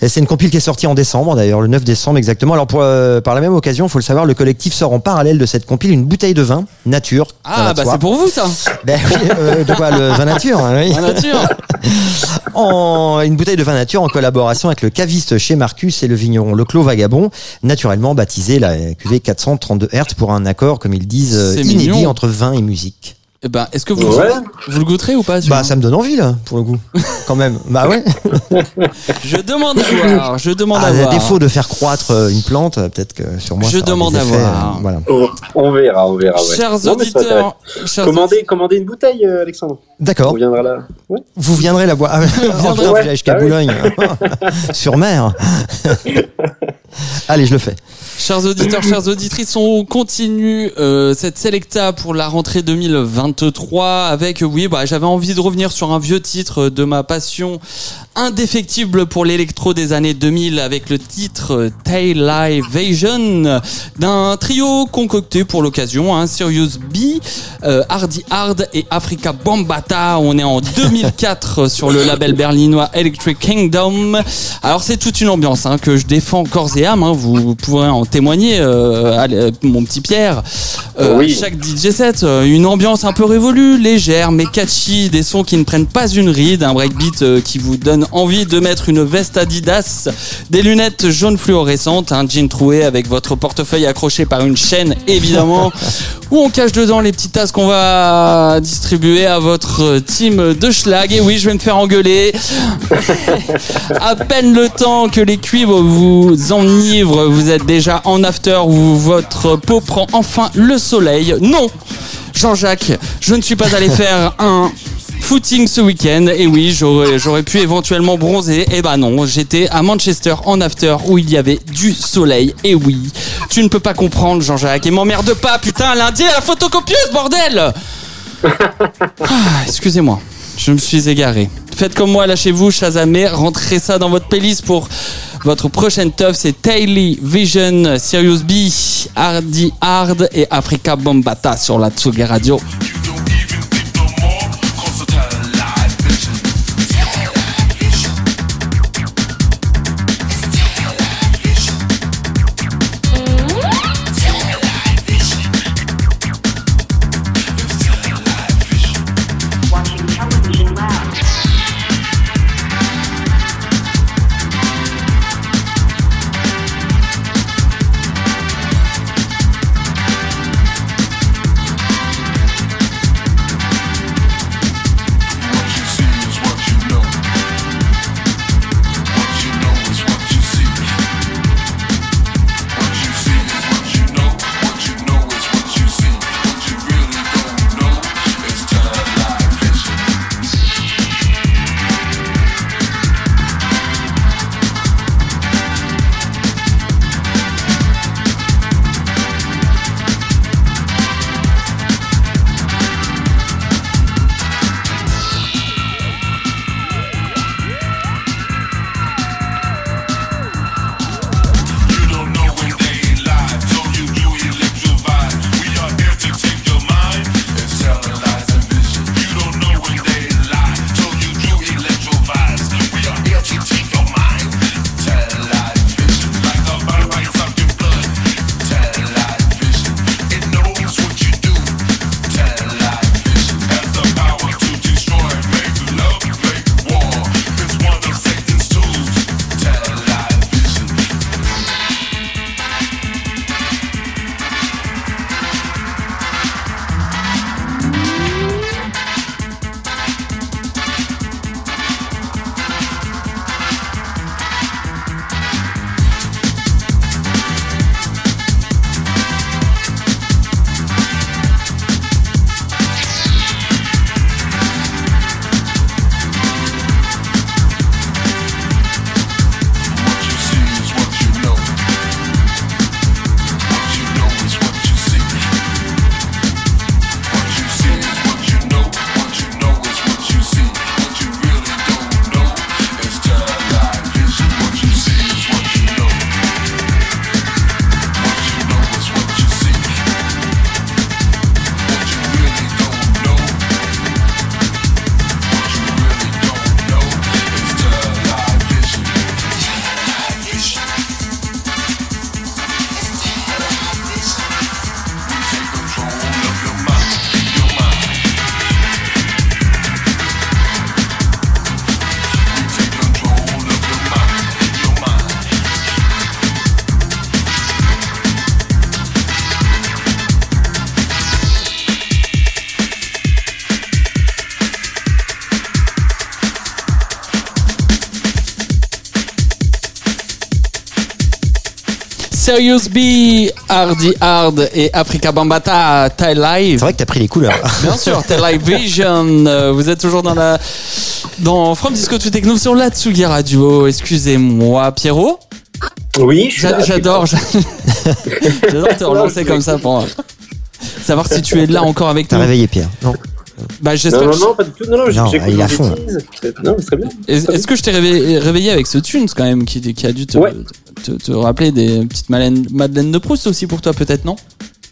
C'est une compile qui est sortie en décembre, d'ailleurs, le 9 décembre exactement. Alors, pour, euh, par la même occasion, il faut le savoir, le collectif sort en parallèle de cette compile une bouteille de vin, nature. Ah bah c'est pour vous ça. Ben oui, euh, de quoi Le vin nature, hein, oui. La nature. [LAUGHS] En, une bouteille de vin nature en collaboration avec le caviste chez Marcus et le vigneron Le Clos Vagabond, naturellement baptisé la cuvée 432 Hz pour un accord, comme ils disent, euh, inédit mignon. entre vin et musique. Eh ben, est-ce que vous, Ouais. vous le goûterez ou pas Bah, ça me donne envie, là, pour le coup. [LAUGHS] Quand même. Bah ouais. [LAUGHS] Je demande à voir. Je demande Ah, à à voir. défaut de faire croître euh, une plante, euh, peut-être que sur moi, Je demande des à effets, voir. euh, voilà. On, on verra, on verra. Ouais. Chers Non, auditeurs, chers Commandez, commandez une bouteille, euh, Alexandre. On D'accord. viendra là. Ouais. Vous viendrez la boire. [LAUGHS] Ah, jusqu'à Ah. Boulogne. Sur mer. Allez, je le fais. Chers auditeurs, chères auditrices, on continue euh, cette Selecta pour la rentrée 2023 avec, euh, oui, bah, j'avais envie de revenir sur un vieux titre de ma passion indéfectible pour l'électro des années 2000 avec le titre euh, Tail Live Vision d'un trio concocté pour l'occasion, hein, Sirius B, Hardy Hard et Africa Bombata. On est en 2004 [LAUGHS] sur le label berlinois Electric Kingdom. Alors c'est toute une ambiance hein, que je défends corps et âme. hein. Vous pourrez en témoigner, euh, euh, mon petit Pierre. Euh, Oui. Chaque DJ set, une ambiance un peu révolue, légère mais catchy, des sons qui ne prennent pas une ride, un breakbeat qui vous donne envie de mettre une veste Adidas, des lunettes jaunes fluorescentes, un jean troué avec votre portefeuille accroché par une chaîne évidemment, [LAUGHS] où on cache dedans les petites tasses qu'on va distribuer à votre team de schlag. Et oui, je vais me faire engueuler. [LAUGHS] à peine le temps que les cuivres vous enivrent, vous êtes déjà en after où votre peau prend enfin le soleil. Non, Jean-Jacques, je ne suis pas allé faire [LAUGHS] un footing ce week-end. Et oui, j'aurais, pu éventuellement bronzer. Et bah non, j'étais à Manchester en after où il y avait du soleil. Et oui, tu ne peux pas comprendre, Jean-Jacques. Et m'emmerde pas, putain, lundi à la photocopieuse, bordel [LAUGHS] ah, Excusez-moi. Je me suis égaré. Faites comme moi, lâchez-vous, Shazamé, rentrez ça dans votre playlist pour votre prochaine teuf. C'est Taily Vision, Sirius B, Hardy Hard et Africa Bombata sur la Tsugi Radio. Serious B, Hardy Hard et Africa Bambata, Thai Live. C'est vrai que t'as pris les couleurs. Bien sûr, Thai Live Vision. Euh, Vous êtes toujours dans la dans From Disco to Techno sur la Tsugi Radio. Excusez-moi, Pierrot. Oui, je suis J'a- là, J'adore, j'a- j'adore te relancer comme ça pour savoir si tu es là encore avec T'as nous. réveillé Pierre. Non. Bah Non, j'espère. non, que- non, pas du tout. Non, non, Non, j'écoute il fond. Non, mais c'est très bien. Est-ce que je t'ai réveillé, réveillé avec ce tunes quand même qui, qui a dû te, Ouais. te, te rappeler des petites Madeleine, Madeleine de Proust aussi pour toi peut-être non?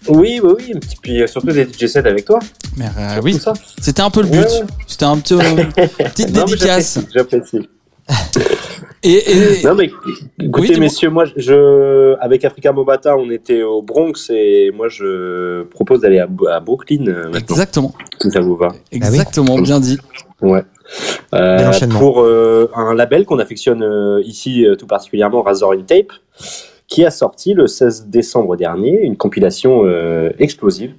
Oui, oui, oui. petit- Puis surtout des DJ sets avec toi. Mais euh, oui, c'était un peu le but. Ouais, ouais. C'était un petit euh, [LAUGHS] petite Non, dédicace. J'apprécie. [LAUGHS] Et, et- Non, mais écoutez, messieurs, moi, je, avec Africa Mobata, on était au Bronx et moi, je propose d'aller à, à Brooklyn euh, maintenant, exactement, si ça vous va. exactement, bien dit. Ouais. Euh, pour euh, un label qu'on affectionne euh, ici euh, tout particulièrement, Razor in Tape, qui a sorti le 16 décembre dernier une compilation euh, explosive,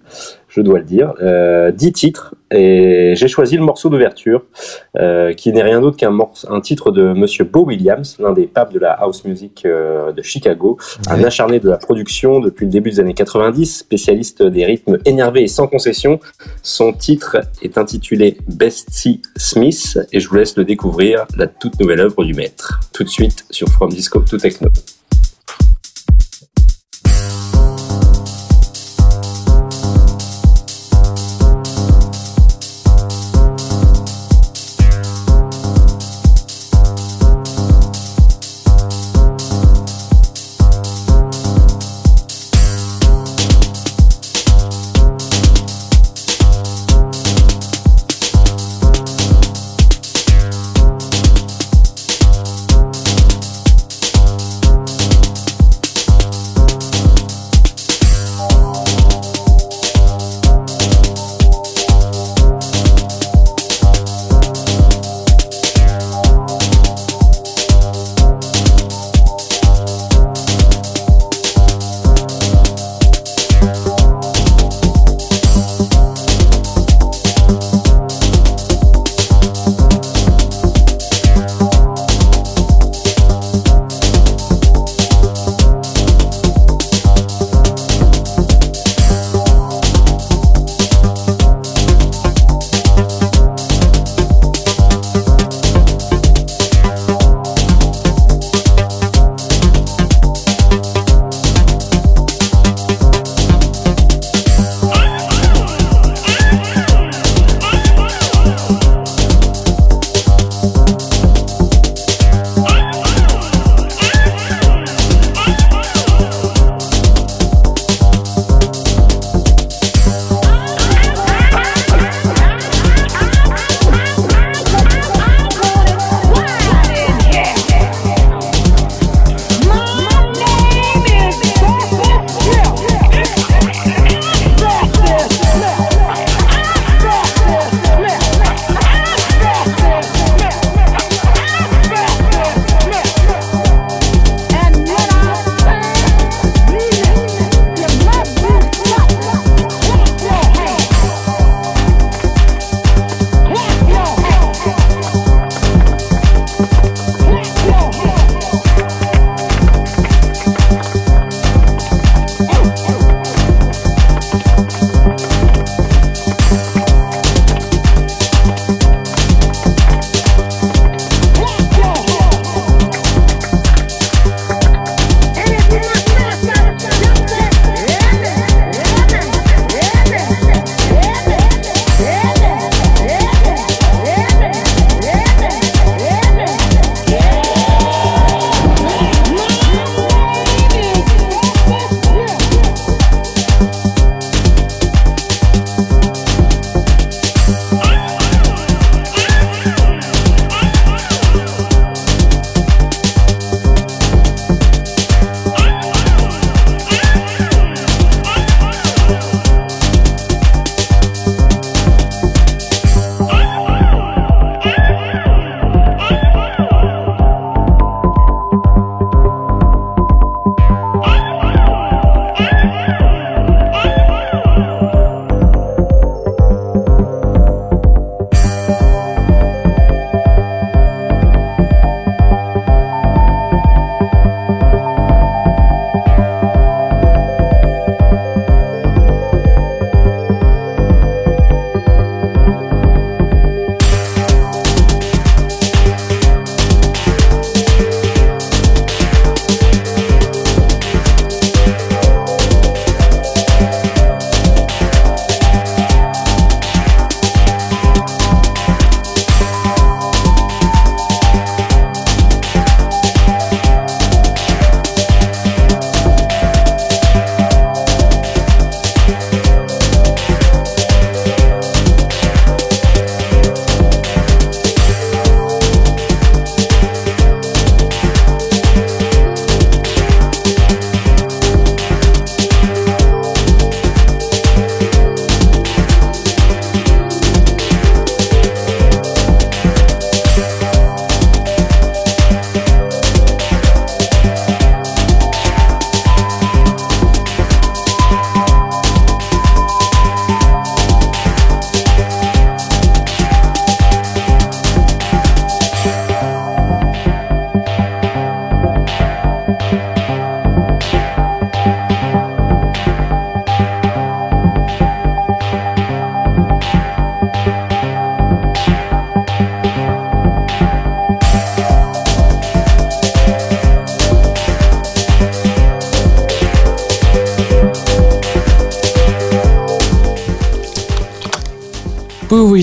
je dois le dire, euh, 10 titres, et j'ai choisi le morceau d'ouverture, euh, qui n'est rien d'autre qu'un un titre de Monsieur Bo Williams, l'un des papes de la house music euh, de Chicago, un acharné de la production depuis le début des années 90, spécialiste des rythmes énervés et sans concession. Son titre est intitulé Bestie Smith et je vous laisse le découvrir, la toute nouvelle œuvre du maître. Tout de suite sur From Disco to Techno.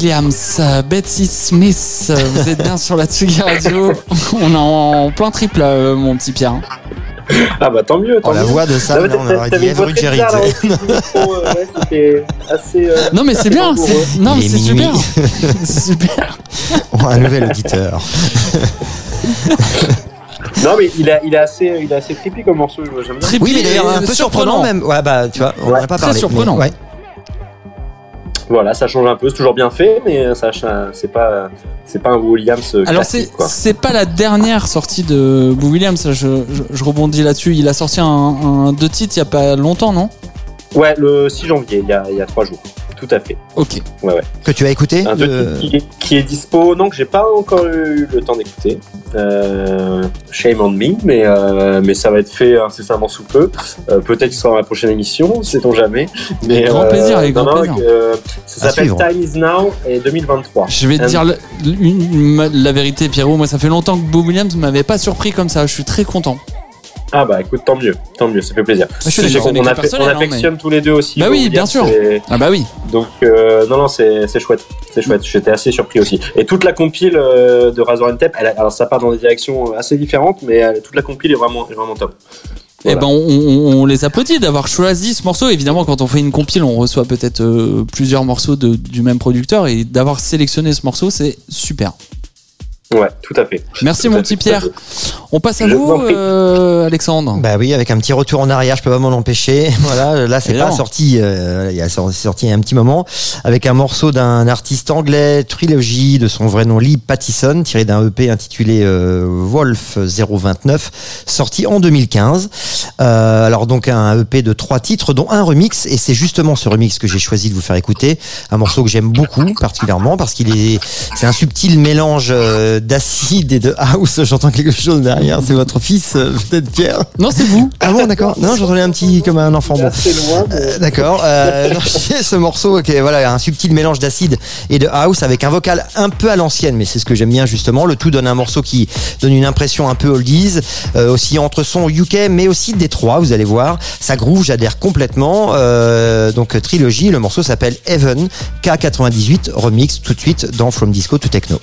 Williams, Betsy Smith, vous êtes bien sur la Tsugi Radio. On est en plein triple, euh, mon petit Pierre. hein. Ah bah tant mieux. Tant Oh, la mieux. voix de Sam, Non, mais là, on aurait dit micro, euh, ouais, C'était assez. euh, Non, mais c'est bien, non, mais c'est super. c'est super. Oh, un nouvel auditeur. Non mais il est, [LAUGHS] [LAUGHS] il est assez, il est assez creepy comme morceau. J'aime bien. Trippy Oui, mais il est et un peu surprenant même. Ouais, bah, tu vois, on Ouais, n'a pas très parlé. surprenant. mais ouais. Voilà, ça change un peu. C'est toujours bien fait, mais ça, c'est pas, c'est pas un Williams. euh, Alors c'est c'est pas la dernière sortie de Boo Williams, je, je, je rebondis là-dessus. Il a sorti un, un deux titres il y a pas longtemps, non? Ouais, le 6 janvier, il y a, il y a 3 jours. Tout à fait. Ok. Ouais, ouais. Que tu as écouté Un deux titres qui, est, qui est dispo, non, que j'ai pas encore eu le temps d'écouter. Euh, shame on me, mais, euh, mais ça va être fait incessamment sous peu. Euh, Peut-être que ce sera dans la prochaine émission, [LAUGHS] sait-on jamais. Mais, Grand euh, plaisir, avec non, grand non, plaisir. euh, ça s'appelle. Time is Now et 2023. Je vais te Euh, dire le- une- la vérité, Pierrot. Moi, ça fait longtemps que Boo Williams m'avait pas surpris comme ça. Je suis très content. Ah bah écoute, tant mieux, tant mieux, ça fait plaisir. je suis affe- personnel, on hein, affectionne tous les deux aussi. Bah oui, bien sûr. Ah bah oui. Donc euh, non non c'est c'est chouette, c'est chouette. J'étais assez surpris aussi. Et toute la compile euh, de Razor and Tape, elle, a- alors ça part dans des directions assez différentes, mais euh, toute la compile est vraiment est vraiment top. Eh Voilà. ben, on, on- on les applaudit d'avoir choisi ce morceau. Évidemment, quand on fait une compile, on reçoit peut-être euh, plusieurs morceaux de- du même producteur et d'avoir sélectionné ce morceau, c'est super. Ouais, tout à fait. Merci Tout mon petit Pierre. On passe à Je vous, euh, Alexandre. Bah oui, avec un petit retour en arrière, je peux pas m'en empêcher. [LAUGHS] Voilà, là c'est pas Évidemment. sorti, euh, il y a sorti il y a un petit moment, avec un morceau d'un artiste anglais, Trilogy, de son vrai nom Lee Pattison, tiré d'un EP intitulé euh, Wolf 029, sorti en 2015. Euh, alors donc un EP de trois titres, dont un remix, et c'est justement ce remix que j'ai choisi de vous faire écouter, un morceau que j'aime beaucoup particulièrement parce qu'il est, c'est un subtil mélange euh, d'acide et de house. J'entends quelque chose derrière, c'est votre fils euh, peut-être Pierre. Non, c'est vous. Ah bon, d'accord. Non, j'entendais un petit comme un enfant. Bon. Euh, D'accord. Euh, [LAUGHS] ce morceau, ok, voilà, un subtil mélange d'acide et de house avec un vocal un peu à l'ancienne, mais c'est ce que j'aime bien justement. Le tout donne un morceau qui donne une impression un peu oldies, euh, aussi entre son UK, mais aussi Détroit. Vous allez voir, ça groove, j'adhère complètement. Euh, donc trilogie, le morceau s'appelle Heaven K98 remix tout de suite dans From Disco to Techno.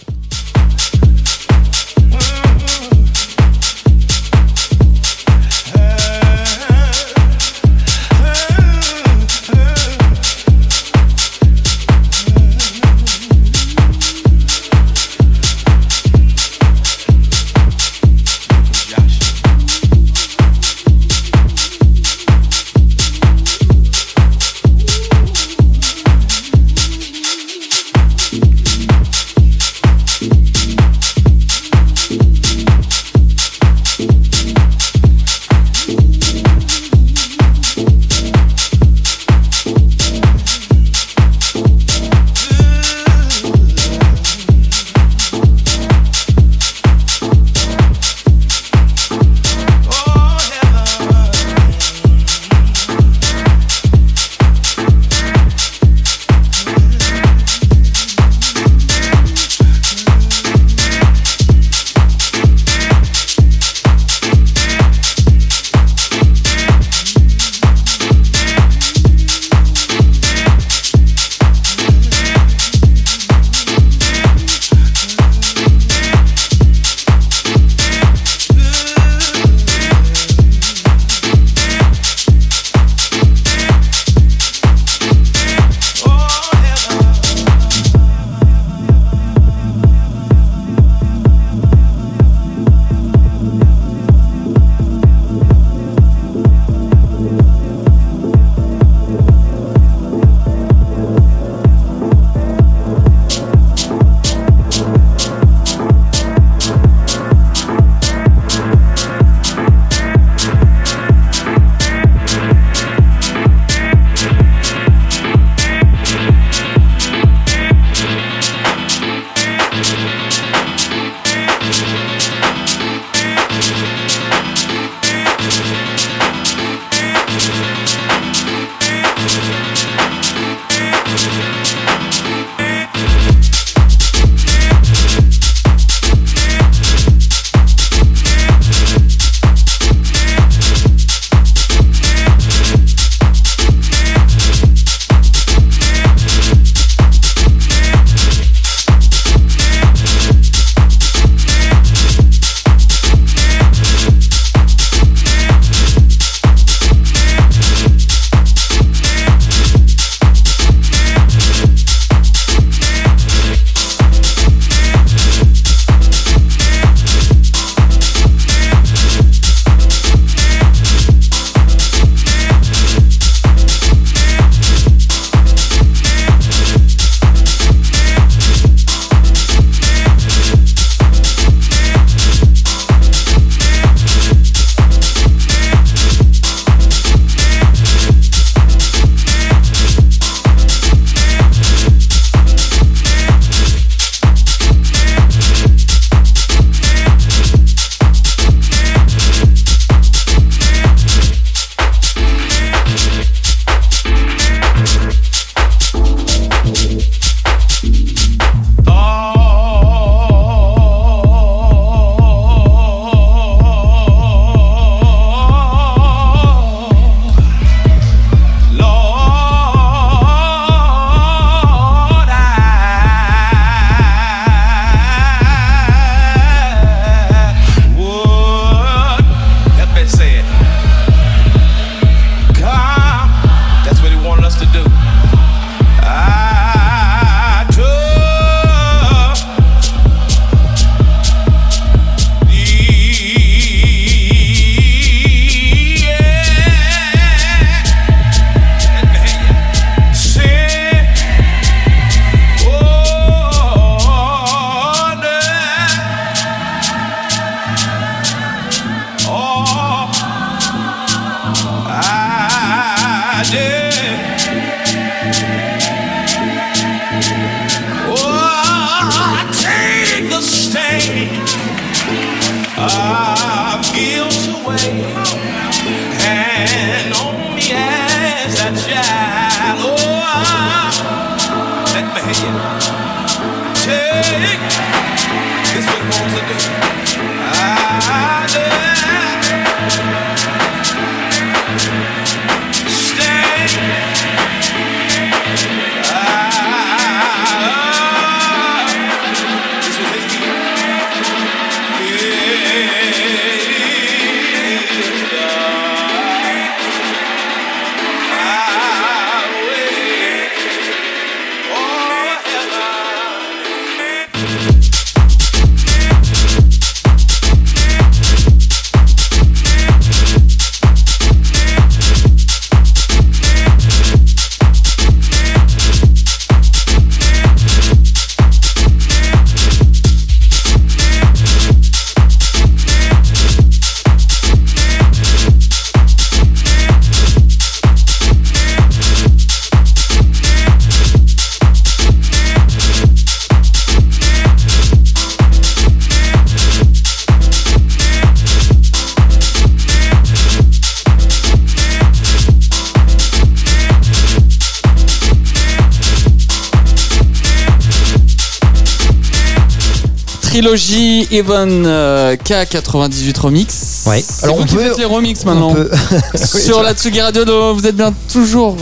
Trilogy Even euh, K98 Remix. Ouais. C'est Alors, vous on qui peut- faites les remix On maintenant. [LAUGHS] Sur la Tsugi Radio, donc, vous êtes bien toujours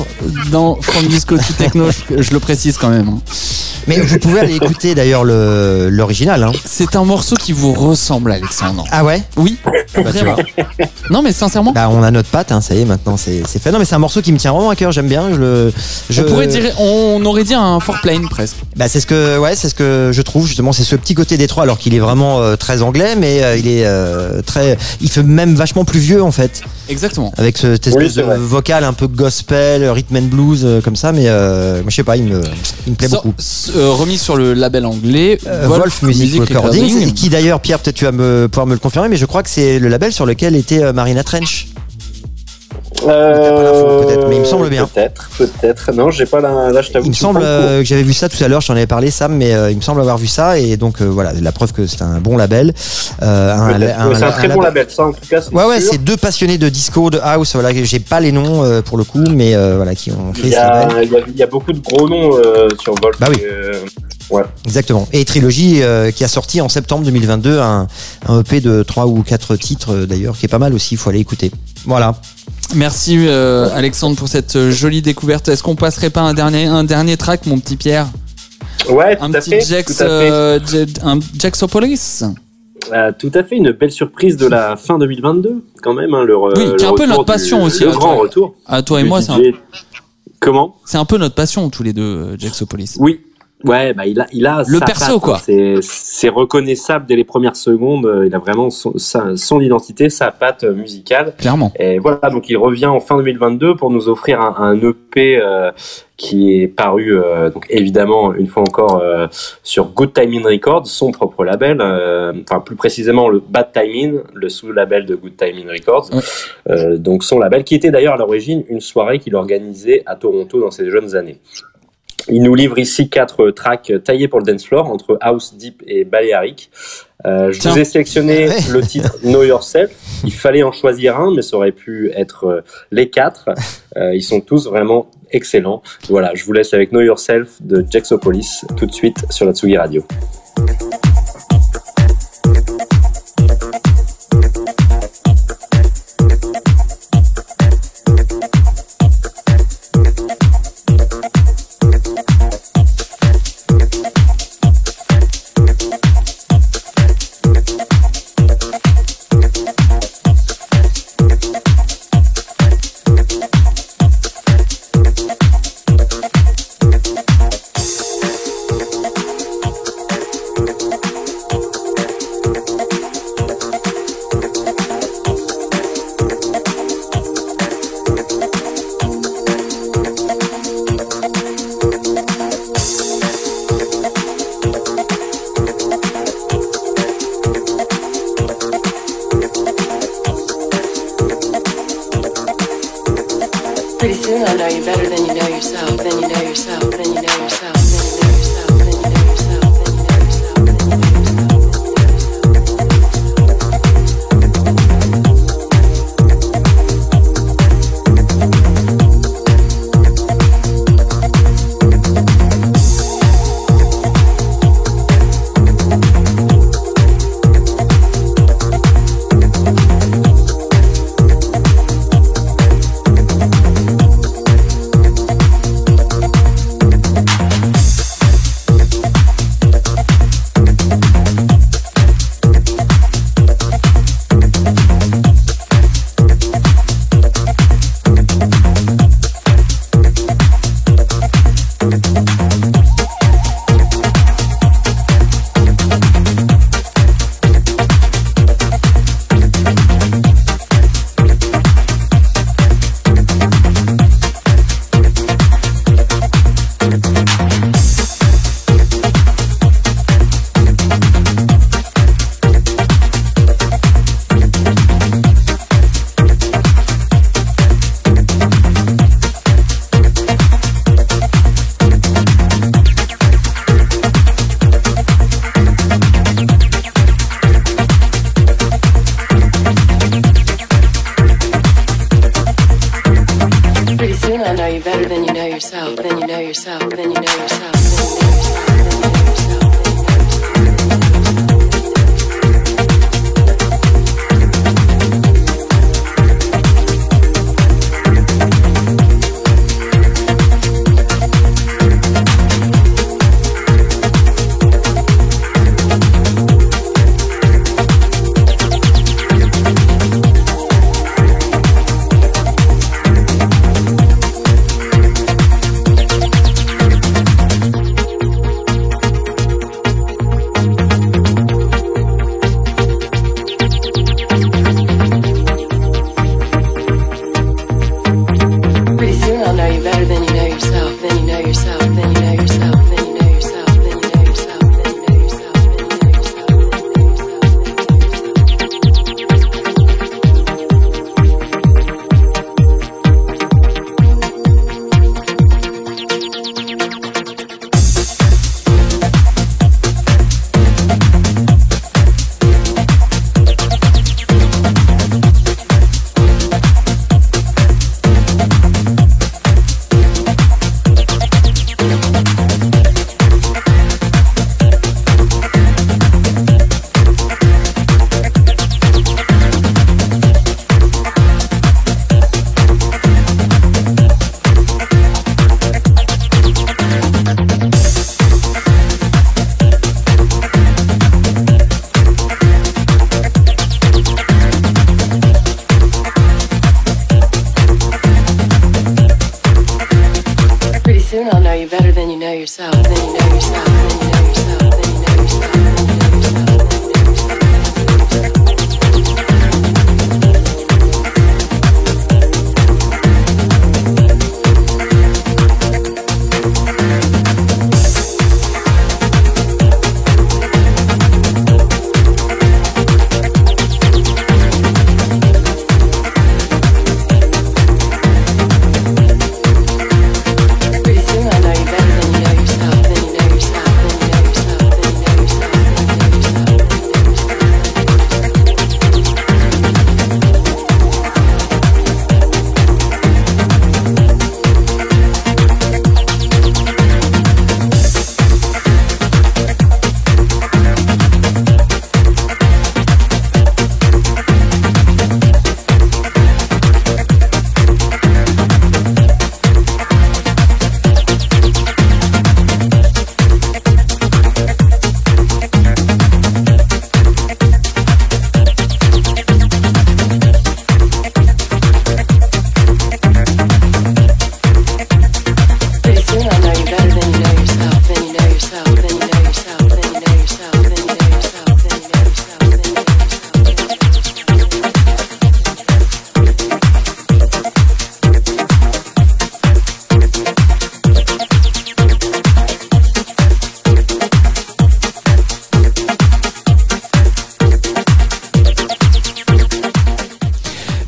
dans From Disco to Techno, je, je le précise quand même. hein. Mais vous pouvez aller écouter d'ailleurs le- l'original. Hein. C'est un morceau qui vous ressemble, Alexandre. Ah ouais? Oui, Bah, tu vraiment. vois. Non, mais sincèrement, Bah, on a notre patte, hein, ça y est, maintenant c'est c'est fait. Non, mais c'est un morceau qui me tient vraiment à cœur, j'aime bien. Je, le- je... on pourrait dire, on aurait dit un foreplane presque. Bah, c'est ce que, ouais, c'est ce que je trouve justement. C'est ce petit côté Détroit, alors qu'il est vraiment euh, très anglais, mais euh, il est euh, très, il fait même vachement plus vieux en fait, Exactement. avec ce- cette espèce de vrai. vocal un peu gospel, rhythm and blues euh, comme ça. Mais euh, moi, je sais pas, il me, il me plaît beaucoup. euh, remis sur le label anglais Euh, Wolf, Music, Recordings, qui d'ailleurs, Pierre, peut-être tu vas me pouvoir me le confirmer, mais je crois que c'est le label sur lequel était euh, Marina Trench. Euh, peut-être, mais il me semble bien. Peut-être, peut-être. Non, j'ai pas la. Là, je t'avoue. Il me semble euh, que j'avais vu ça tout à l'heure, j'en avais parlé Sam, mais euh, il me semble avoir vu ça et donc voilà, la preuve que c'est un bon label. Un- Peut-être. un- Ouais, C'est un très bon label, ça en tout cas. Ouais ouais, c'est deux passionnés de disco, de house, voilà, j'ai pas les noms pour le coup, mais voilà, qui ont fait Il y, ce label. a, il, y a, il y a beaucoup de gros noms sur Wolf. Bah oui. euh, Exactement. Et Trilogy qui a sorti en septembre 2022 un, un EP de trois ou quatre titres d'ailleurs, qui est pas mal aussi, il faut aller écouter. Voilà. Merci euh, Alexandre pour cette euh, jolie découverte. Est-ce qu'on passerait pas un dernier, un dernier track, mon petit Pierre Ouais, tout Un à petit fait. Jax, tout, à fait. euh, J- un Jaxopolis Euh, tout à fait, une belle surprise de la fin 2022, quand même. Hein, le, Oui, qui est un peu notre passion du- aussi, Le grand toi. retour. À toi et moi, c'est un. Comment? C'est un peu notre passion tous les deux, Jaxopolis. Oui. Ouais, bah il a, il a Le sa perso, patte, quoi. C'est, c'est reconnaissable dès les premières secondes. euh, Il a vraiment son, sa- son identité, sa patte euh, musicale. Clairement. Et voilà, donc il revient en fin 2022 pour nous offrir un, un EP euh, qui est paru, euh, donc évidemment une fois encore euh, sur Good Timing Records, son propre label, euh, enfin plus précisément le Bad Timing, le sous-label de Good Timing Records. Ouais. Euh, donc son label qui était d'ailleurs à l'origine une soirée qu'il organisait à Toronto dans ses jeunes années. Il nous livre ici quatre tracks taillés pour le dance floor entre house, deep et balearic. Euh, je Tiens. vous ai sélectionné Ouais. le titre [LAUGHS] Know Yourself. Il fallait en choisir un, mais ça aurait pu être euh, les quatre. Euh, ils sont tous vraiment excellents. Voilà, je vous laisse avec Know Yourself de Jaxopolis tout de suite sur la Tsugi Radio.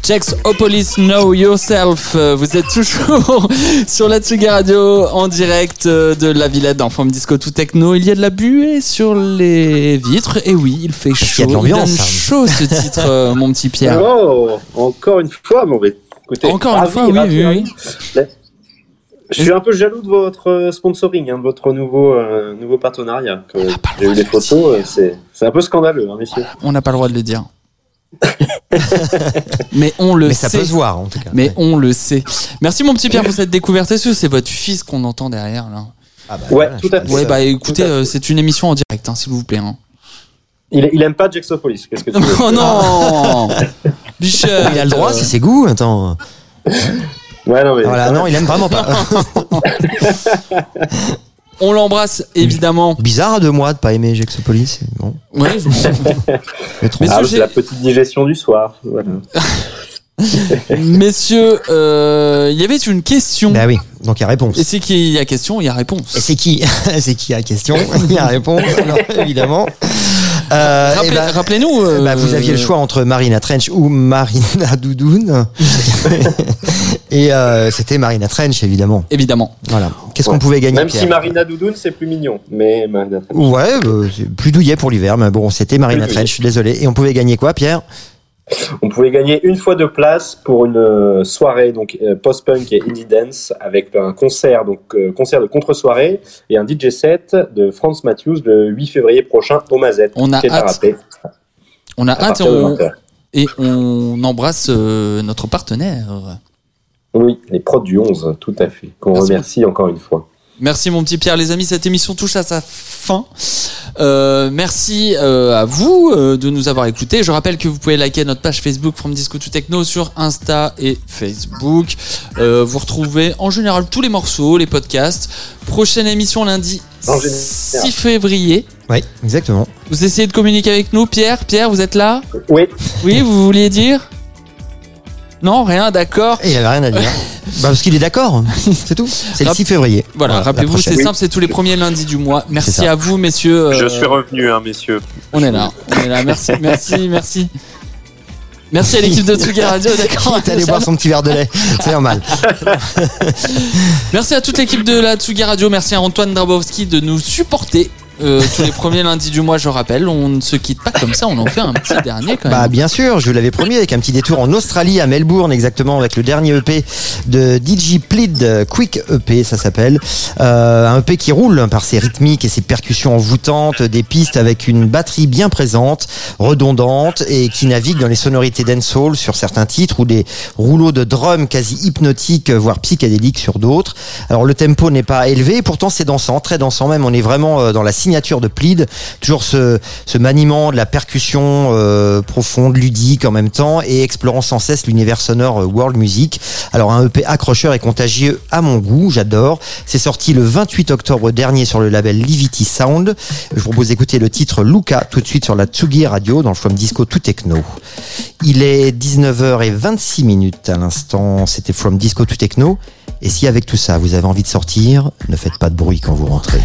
Checks Opolis Know Yourself. Euh, Vous êtes toujours [LAUGHS] sur la Tsugi Radio en direct euh, de la Villette dans Forme Disco tout techno. Il y a de la buée sur les vitres. Et oui, il fait chaud. qu'il y a de l'ambiance, donne hein. chaud ce titre, euh, mon petit Pierre. Oh, encore une fois, mais écoutez, Encore une fois, oui, oui, oui. Je suis un peu jaloux de votre sponsoring, hein, de votre nouveau, euh, nouveau partenariat. J'ai eu les photos, c'est un peu scandaleux, hein, messieurs. On n'a pas le droit de le dire. [LAUGHS] Mais on le Mais ça sait. peut se voir en tout cas. Mais on le sait. Merci mon petit Pierre pour cette découverte. Est-ce que c'est votre fils qu'on entend derrière là? Ah bah, Ouais, voilà, tout à fait. Ouais bah écoutez, euh, c'est une émission en direct, hein, s'il vous plaît. hein. Il, il aime pas Jacksopolis, qu'est-ce que tu veux [LAUGHS] Oh non [LAUGHS] Bichette Il a le droit, c'est ses goûts. Attends. Ouais, non, mais. Voilà, non, il aime vraiment pas. On l'embrasse évidemment. Bizarre de moi de pas aimer Jexopolis. Bon, Ouais, je- [LAUGHS] mais Ah, la petite digestion du soir. Voilà. [LAUGHS] Messieurs, euh, il y avait une question. Bah oui, donc il y a réponse. Et c'est qu'il y a question, il y a Et réponse. c'est qui [LAUGHS] C'est qui la question Il y a réponse, évidemment. Euh, eh Rappelez- ben, Rappelez-nous. euh, bah, vous aviez le choix entre Marina Trench ou Marina [LAUGHS] Doudoune. [LAUGHS] Et euh, c'était Marina Trench, évidemment. Évidemment. Voilà. Qu'est-ce qu'on pouvait gagner Même si Marina Doudoune, c'est plus mignon. Mais Marina Trench. Ouais, bah, c'est plus douillet pour l'hiver, mais bon, c'était Marina Plus Trench, je suis désolé. Et on pouvait gagner quoi, Pierre? On pouvait gagner une fois de place pour une euh, soirée donc euh, post-punk et indie dance avec un concert donc euh, concert de contre-soirée et un DJ set de Franz Matthews le 8 février prochain au Mazette. On a qui est à hâte. On a hâte et on, 20h. et on embrasse euh, notre partenaire. Oui, les prods du 11, tout à fait. Qu'on Merci remercie encore une fois. Merci mon petit Pierre, les amis, cette émission touche à sa fin. Euh, merci euh, à vous euh, de nous avoir écoutés. Je rappelle que vous pouvez liker notre page Facebook From Disco to Techno sur Insta et Facebook. Euh, vous retrouvez en général tous les morceaux, les podcasts. Prochaine émission lundi En général. 6 février. Oui, exactement. Vous essayez de communiquer avec nous, Pierre. Pierre, vous êtes là? Oui, Oui, vous vouliez dire? Non, rien, d'accord. Et il avait rien à dire. [LAUGHS] bah, parce qu'il est d'accord, c'est tout. C'est le Rap- 6 février. Voilà, rappelez-vous, c'est simple, c'est tous les premiers lundis du mois. Merci à vous, messieurs. Je euh, suis revenu, hein, messieurs. On est là, on est là. Merci, [LAUGHS] merci, merci. Merci à l'équipe de Tsugi Radio, d'accord. Allé boire son petit verre de lait. C'est normal. [LAUGHS] Merci à toute l'équipe de la Tsugi Radio. Merci à Antoine Drabowski de nous supporter. Euh, tous les premiers lundis du mois, je rappelle, on ne se quitte pas comme ça, on en fait un petit dernier quand même. Bah bien sûr, je l'avais promis avec un petit détour en Australie, à Melbourne exactement, avec le dernier EP de DJ Quick EP ça s'appelle. Euh, un EP qui roule par ses rythmiques et ses percussions envoûtantes, des pistes avec une batterie bien présente, redondante et qui navigue dans les sonorités dancehall sur certains titres ou des rouleaux de drum quasi hypnotiques, voire psychédéliques sur d'autres. Alors le tempo n'est pas élevé, pourtant c'est dansant, très dansant même. On est vraiment euh, dans la signature de Plead, toujours ce, ce maniement de la percussion euh, profonde, ludique en même temps et explorant sans cesse l'univers sonore euh, world music. Alors un EP accrocheur et contagieux à mon goût, j'adore. C'est sorti le 28 octobre dernier sur le label Livity Sound. Je vous propose d'écouter le titre Luca tout de suite sur la Tsugi Radio dans le From Disco to Techno. Il est 19h26 minutes à l'instant, c'était From Disco to Techno. Et si avec tout ça vous avez envie de sortir, ne faites pas de bruit quand vous rentrez.